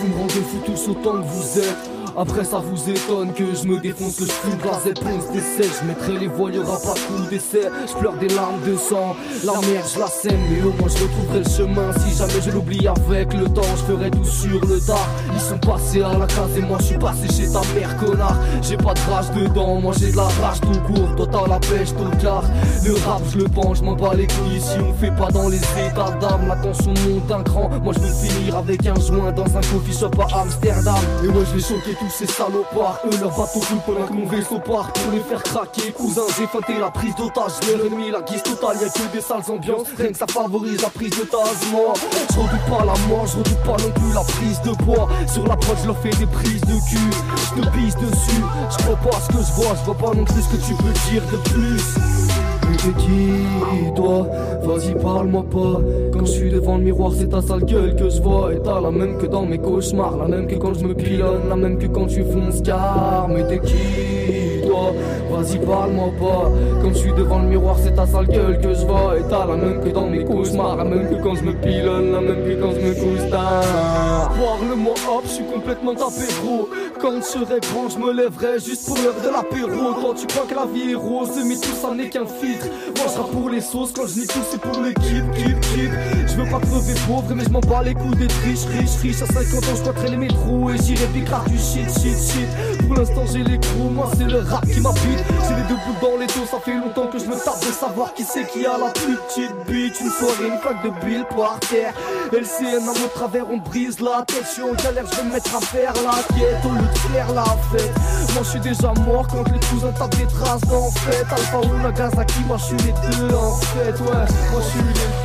Vous me rendez fou tous autant que vous êtes. Après ça vous étonne que je me défonce, que je fume la zéponce des sèches. Je mettrai les voyeurs à pas coup d'essai. Je pleure des larmes de sang. La merde, je la sème, mais au moins je retrouverai le chemin. Si jamais je l'oublie avec le temps, je ferai tout sur le tard. Ils sont passés à la case et moi je suis passé chez ta mère, connard. J'ai pas de rage dedans, moi j'ai de la rage tout court. Toi t'as la pêche, ton car. Le rap, je le pense, je m'en bats les couilles. Si on fait pas dans les états d'âme, la tension monte un cran. Moi je veux finir avec un joint dans un coffee shop à Amsterdam. Et ouais, je vais choquer tous ces salopards. Eux, leur bateau coule pendant que mon vaisseau part. Pour les faire craquer, cousin, j'ai feinté la prise d'otage. Leur mis la guise totale, y'a que des sales ambiances. Rien que ça favorise la prise de tasement. Je pas la mort, je redoute pas non plus la prise de poids. Sur la prod, je leur fais des prises de cul. Je te bise dessus, je crois pas ce que je vois, je vois pas non plus ce que tu peux dire de plus. T'es qui toi Vas-y parle-moi pas. Quand je suis devant le miroir c'est ta sale gueule que je vois. Et t'as la même que dans mes cauchemars La même que quand je me pilonne La même que quand tu fonces car Mais t'es qui Vas-y parle-moi pas. Quand je suis devant le miroir c'est ta sale gueule que je vois. Et t'as la même que dans mes cauchemars La même que quand je me pilonne La même que quand je me couche Parle-moi hop je suis complètement tapé gros. Quand je serai grand je me lèverai juste pour l'heure de l'apéro. Toi tu crois que la vie est rose Mais tout ça n'est qu'un filtre. Moi je pour les sauces Quand je nie tout c'est pour l'équipe Kip kip Je veux pas crever pauvre mais je m'en bats les coups des triches Riche riche à 50 ans je les métros Et j'irai bicrave du shit shit shit. Pour l'instant j'ai les crocs Moi c'est le rap qui m'habite J'ai les deux boules dans les dos Ça fait longtemps que je me tape de savoir qui c'est qui a la plus petite bite. Une soirée une plaque de billes par terre LCN à mon travers on brise la tête. Je suis galère je vais me mettre à faire la quête Au lieu de faire la fête. Moi je suis déjà mort quand les cousins tapent des traces d'en fait. Alpha ou Nagasaki moi je suis les deux en fait. Ouais moi je suis les deux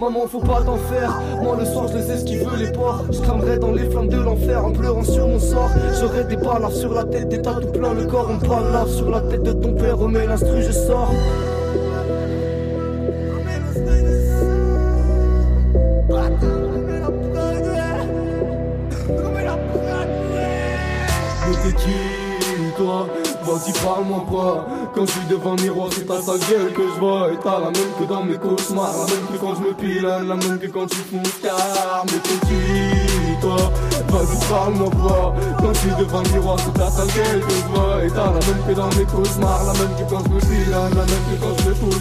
Maman faut pas t'en faire. Moi le soir je les esquive les porcs. Je cramerai dans les flammes de l'enfer En pleurant sur mon sort. J'aurai des balles sur la tête Des tas tout plein le corps. On parle sur la tête de ton père. Remets l'instru je sors Vas-y parle-moi pas. Quand je suis devant le miroir c'est ta sale gueule que je vois. Et t'as la même que dans mes cauchemars. La même que quand je me pilonne La même que quand tu fous car. Mais t'es toi Vas-y parle-moi pas. Quand je suis devant le miroir c'est ta sale gueule que je vois. Et t'as la même que dans mes cauchemars. La même que quand je me pilonne La même que quand je me fous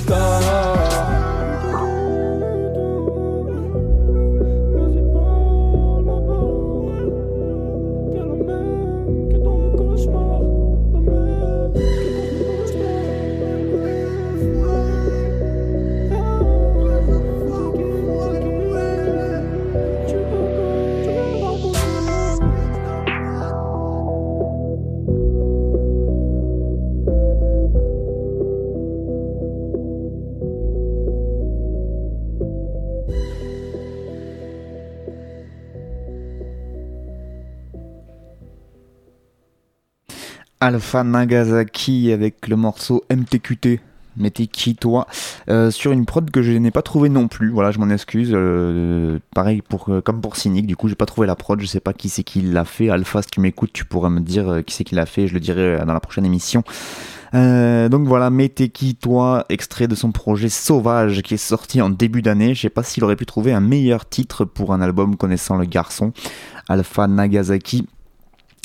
Alpha Nagasaki avec le morceau MTQT. Mais qui toi Euh, Sur une prod que je n'ai pas trouvé non plus. Voilà, je m'en excuse. Euh, pareil pour euh, comme pour Cynic. Du coup, j'ai pas trouvé la prod. Je sais pas qui c'est qui l'a fait. Alpha, si tu m'écoutes, tu pourras me dire qui c'est qui l'a fait. Je le dirai dans la prochaine émission. Donc voilà, t'es qui toi Extrait de son projet Sauvage qui est sorti en début d'année. Je sais pas s'il aurait pu trouver un meilleur titre pour un album connaissant le garçon. Alpha Nagasaki.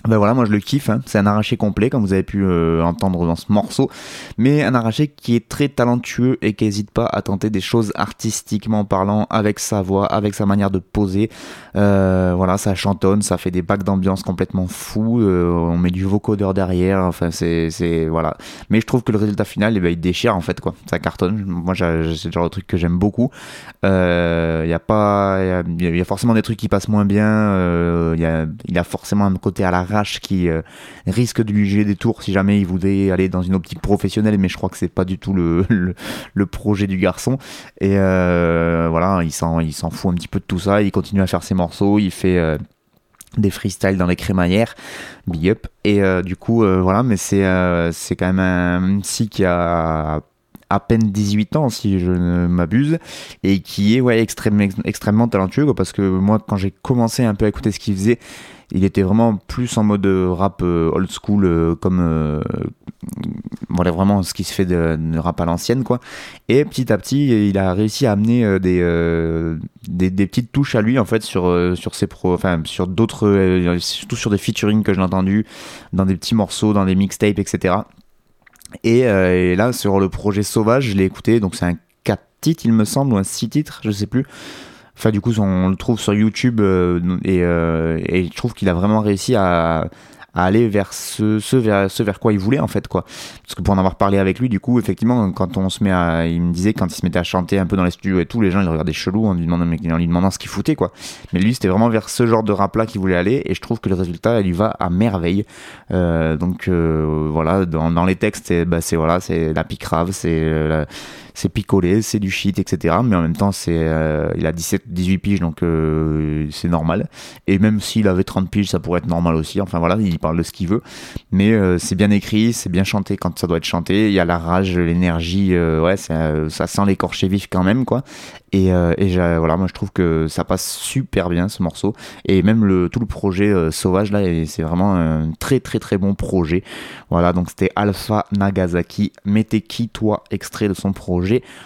Ben voilà, moi je le kiffe, hein. c'est un arraché complet comme vous avez pu euh, entendre dans ce morceau, mais un arraché qui est très talentueux et qui n'hésite pas à tenter des choses artistiquement parlant avec sa voix, avec sa manière de poser. Euh, voilà, ça chantonne, ça fait des bacs d'ambiance complètement fous, euh, on met du vocodeur derrière, enfin c'est, voilà. Mais je trouve que le résultat final, eh ben, il déchire en fait quoi, ça cartonne. Moi c'est le genre de truc que j'aime beaucoup. Il y a pas, y, a- forcément des trucs qui passent moins bien. Il y a, forcément un côté à qui euh, risque de lui geler des tours si jamais il voulait aller dans une optique professionnelle. Mais je crois que c'est pas du tout le, *laughs* le, projet du garçon. Et euh, voilà, il s'en, fout un petit peu de tout ça. Il continue à faire ses morceaux. Il fait euh, des freestyles dans les crémaillères, big up. Et du coup, voilà, mais c'est c'est quand même un MC qui a à peine 18 ans si je ne m'abuse et qui est ouais extrêmement talentueux parce que moi quand j'ai commencé un peu à écouter ce qu'il faisait il était vraiment plus en mode euh, rap euh, old school euh, comme voilà vraiment ce qui se fait de, rap à l'ancienne quoi. Et petit à petit il a réussi à amener des, des petites touches à lui en fait sur sur ses pro enfin sur d'autres surtout sur des featuring que j'ai entendu dans des petits morceaux dans des mixtapes etc et, euh, et là, sur le projet Sauvage, je l'ai écouté, donc c'est un 4 titres, il me semble, ou un 6 titres, je sais plus. Enfin, du coup, on le trouve sur YouTube euh, euh, et je trouve qu'il a vraiment réussi à, à aller vers ce, vers ce vers quoi il voulait, en fait, quoi. Parce que pour en avoir parlé avec lui, du coup, effectivement, quand on se met à. Il me disait, quand il se mettait à chanter un peu dans les studios et tout, les gens, ils le regardaient chelou en lui demandant, en lui demandant ce qu'il foutait, quoi. Mais lui, c'était vraiment vers ce genre de rap-là qu'il voulait aller et je trouve que le résultat, il lui va à merveille. Euh, donc, euh, voilà, dans, les textes, c'est bah, voilà, c'est la c'est. C'est picolé, c'est du shit, etc. Mais en même temps, c'est, euh, il a 17, 18 piges, donc euh, c'est normal. Et même s'il avait 30 piges, ça pourrait être normal aussi. Enfin voilà, il parle de ce qu'il veut. Mais euh, c'est bien écrit, c'est bien chanté quand ça doit être chanté. Il y a la rage, l'énergie, ouais, ça, sent l'écorché vif quand même, quoi. Et, voilà, moi je trouve que ça passe super bien ce morceau. Et même le, tout le projet Sauvage, là, c'est vraiment un très très très bon projet. Voilà, donc c'était Alpha Nagasaki, Meteki, toi, extrait de son projet?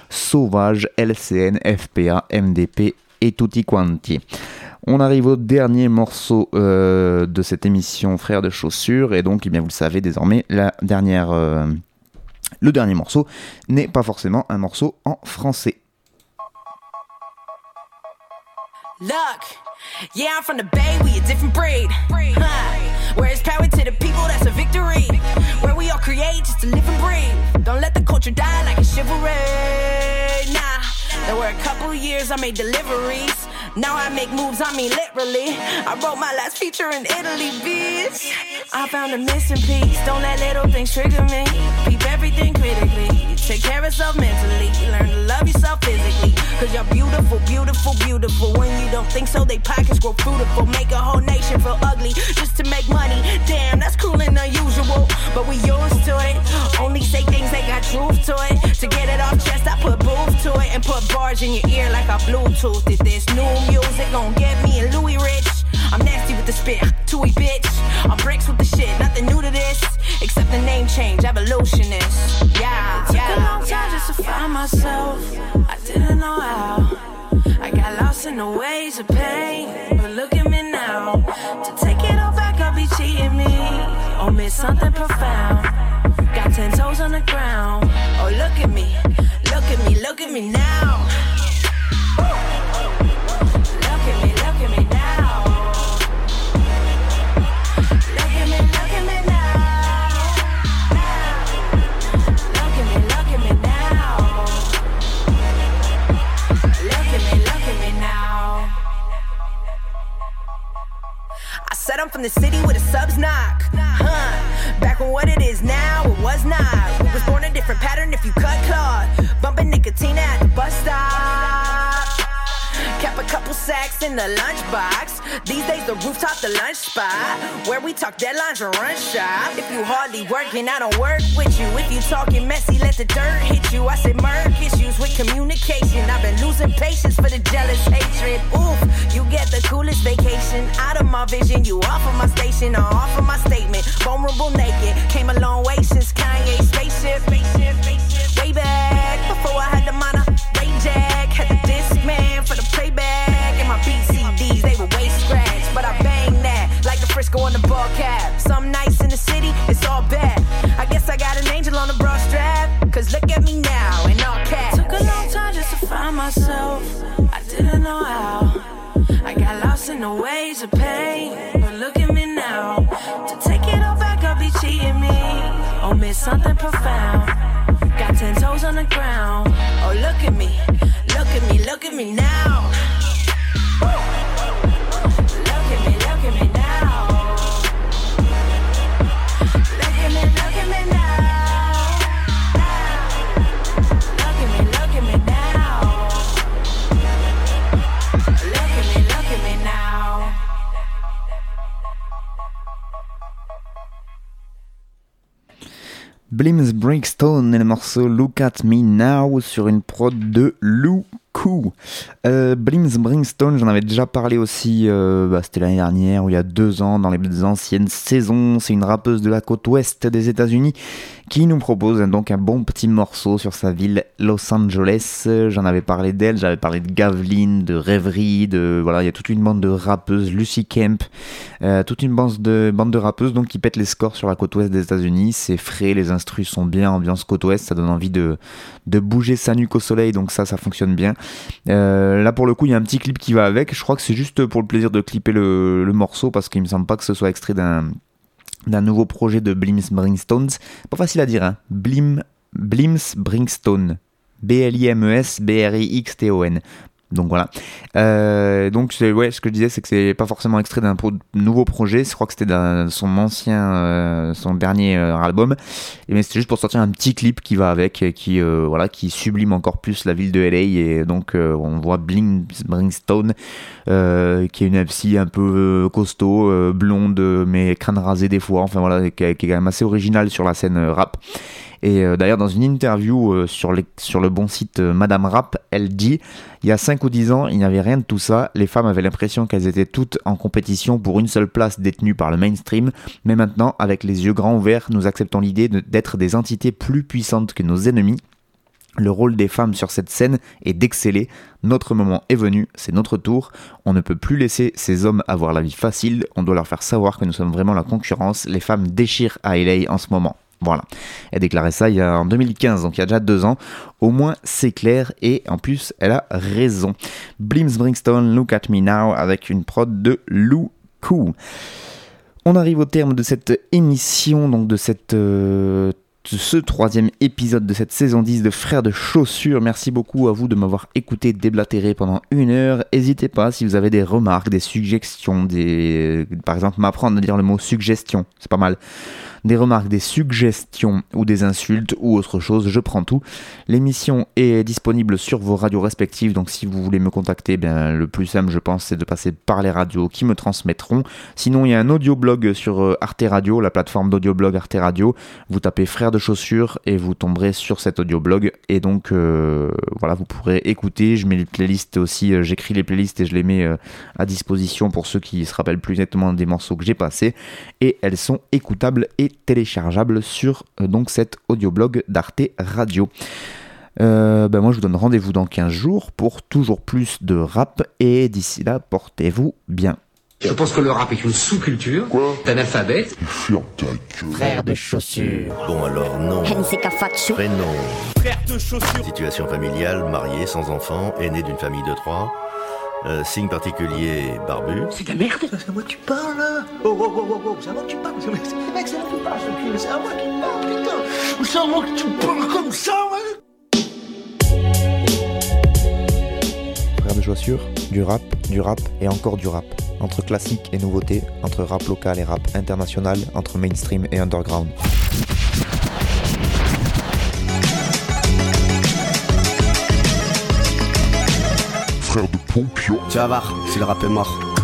Sauvage, LCN, FPA, MDP et tutti quanti. On arrive au dernier morceau euh, de cette émission Frères de chaussures et donc, eh bien, vous le savez désormais, la dernière, euh, le dernier morceau n'est pas forcément un morceau en français. Look, yeah, I'm from the Bay, we a different breed. Huh. Where it's power to the people, that's a victory. Where we all create just to live and breathe. Don't let the culture die like a chivalry. Nah, there were a couple years I made deliveries. Now I make moves, I mean literally. I wrote my last feature in Italy, bitch. I found a missing piece. Don't let little things trigger me. Everything critically. Take care of yourself mentally. Learn to love yourself physically. Cause you're beautiful, beautiful, beautiful. When you don't think so, they pockets grow fruitful. Make a whole nation feel ugly just to make money. Damn, that's cruel and unusual. But we used to it. Only say things that got truth to it. To get it off chest, I put booth to it and put bars in your ear like I Bluetooth. Did this new music gon' get me and Louis rich? I'm nasty with the spit, tooey bitch. I'm bricks with the shit, nothing new to this. Evolutionist. Yeah, it took a long time just to find myself. I didn't know how. I got lost in the ways of pain, but look at me now. To take it all back, I'll be cheating me. Or miss something profound. Got ten toes on the ground. Oh, look at me, look at me, look at me now. Said I'm from the city where the subs knock. Huh. Back when what it is now, it was not. Was born a different pattern if you cut cloth. Bumping nicotine at the bus stop. Kept a couple sacks in the lunchbox. These days, the rooftop, the lunch spot. Where we talk deadlines and run shop. If you hardly working, I don't work with you. If you talking messy, let the dirt hit you. I say murk issues with communication. I've been losing patience for the jealous hatred. Oof, you get the coolest vacation. Out of my vision, you off of my station or off of my statement. Vulnerable naked. Came a long way since Kanye spaceship. spaceship, spaceship. Way back before I city, it's all bad. I guess I got an angel on the bra strap. Cause look at me now, in all caps. Took a long time just to find myself. I didn't know how. I got lost in the ways of pain. But look at me now. To take it all back, I'll be cheating me. Or miss something profound. Got ten toes on the ground. Blims Breakstone et le morceau Look at Me Now sur une prod de Lou Euh, Blims Brimstone, j'en avais déjà parlé aussi, euh, bah, c'était l'année dernière ou il y a deux ans dans les anciennes saisons. C'est une rappeuse de la côte ouest des États-Unis qui nous propose donc un bon petit morceau sur sa ville Los Angeles. J'en avais parlé d'elle, j'avais parlé de Gavlin, de Rêverie, de voilà, il y a toute une bande de rappeuses, Lucy Kemp, euh, toute une bande de bande de rappeuses donc qui pètent les scores sur la côte ouest des États-Unis. C'est frais, les instrus sont bien, ambiance côte ouest, ça donne envie de de bouger sa nuque au soleil, donc ça, ça fonctionne bien. Euh, là pour le coup, il y a un petit clip qui va avec. Je crois que c'est juste pour le plaisir de clipper le, morceau parce qu'il me semble pas que ce soit extrait d'un nouveau projet de Blims Bringstones. Pas facile à dire, hein. Blim, Blims Bringstone. B-L-I-M-E-S B-R-I-X-T-O-N. Donc voilà. Euh, donc ouais, ce que je disais, c'est que c'est pas forcément extrait d'un nouveau projet. Je crois que c'était son ancien, euh, son dernier euh, album. Et mais c'était juste pour sortir un petit clip qui va avec, qui voilà, qui sublime encore plus la ville de LA. Et donc on voit Bling Bringstone, qui est une MC un peu costaud, blonde, mais crâne rasé des fois. Enfin voilà, qui, est- quand même assez original sur la scène rap. Et d'ailleurs, dans une interview sur, les- sur le bon site Madame Rap, elle dit Il y a 5 ou 10 ans, il n'y avait rien de tout ça. Les femmes avaient l'impression qu'elles étaient toutes en compétition pour une seule place détenue par le mainstream. Mais maintenant, avec les yeux grands ouverts, nous acceptons l'idée d'être des entités plus puissantes que nos ennemis. Le rôle des femmes sur cette scène est d'exceller. Notre moment est venu, c'est notre tour. On ne peut plus laisser ces hommes avoir la vie facile. On doit leur faire savoir que nous sommes vraiment la concurrence. Les femmes déchirent à LA en ce moment. Voilà. Elle déclarait ça il en 2015, donc il y a déjà deux ans. Au moins c'est clair et en plus elle a raison. Blims Bringstone, Look at Me Now avec une prod de Lou Cou. On arrive au terme de cette émission, donc de euh, ce troisième épisode de cette saison 10 de Frères de Chaussures. Merci beaucoup à vous de m'avoir écouté déblatérer pendant une heure. N'hésitez pas si vous avez des remarques, des suggestions, des... par exemple m'apprendre à dire le mot suggestion, c'est pas mal. Des remarques, des suggestions ou des insultes ou autre chose, je prends tout. L'émission est disponible sur vos radios respectives, donc si vous voulez me contacter, bien, le plus simple je pense c'est de passer par les radios qui me transmettront. Sinon il y a un audioblog sur euh, Arte Radio, la plateforme d'audioblog Arte Radio. Vous tapez frères de chaussures et vous tomberez sur cet audioblog et donc euh, voilà vous pourrez écouter. Je mets les playlists aussi, euh, j'écris les playlists et je les mets à disposition pour ceux qui se rappellent plus nettement des morceaux que j'ai passés et elles sont écoutables et téléchargeable sur euh, donc cet audioblog d'Arte Radio. Euh, ben moi je vous donne rendez-vous dans 15 jours pour toujours plus de rap et d'ici là portez-vous bien. Je pense que le rap est une sous-culture d'analphabète. Ferme ta gueule. Frère de chaussures. Bon alors non. Prénom. Frère de chaussures. Situation familiale, marié, sans enfant, aîné d'une famille de trois. Euh, signe particulier, barbu. C'est de la merde C'est à moi que tu parles là Oh oh oh oh oh, c'est à moi que tu parles C'est mec, c'est à moi que tu parles, ce cul, c'est à moi que tu parles, putain C'est à moi que tu parles comme ça, ouais Frères de chaussures, du rap, du rap et encore du rap. Entre classique et nouveauté, entre rap local et rap international, entre mainstream et underground. De. Tu vas voir, si le rap est mort.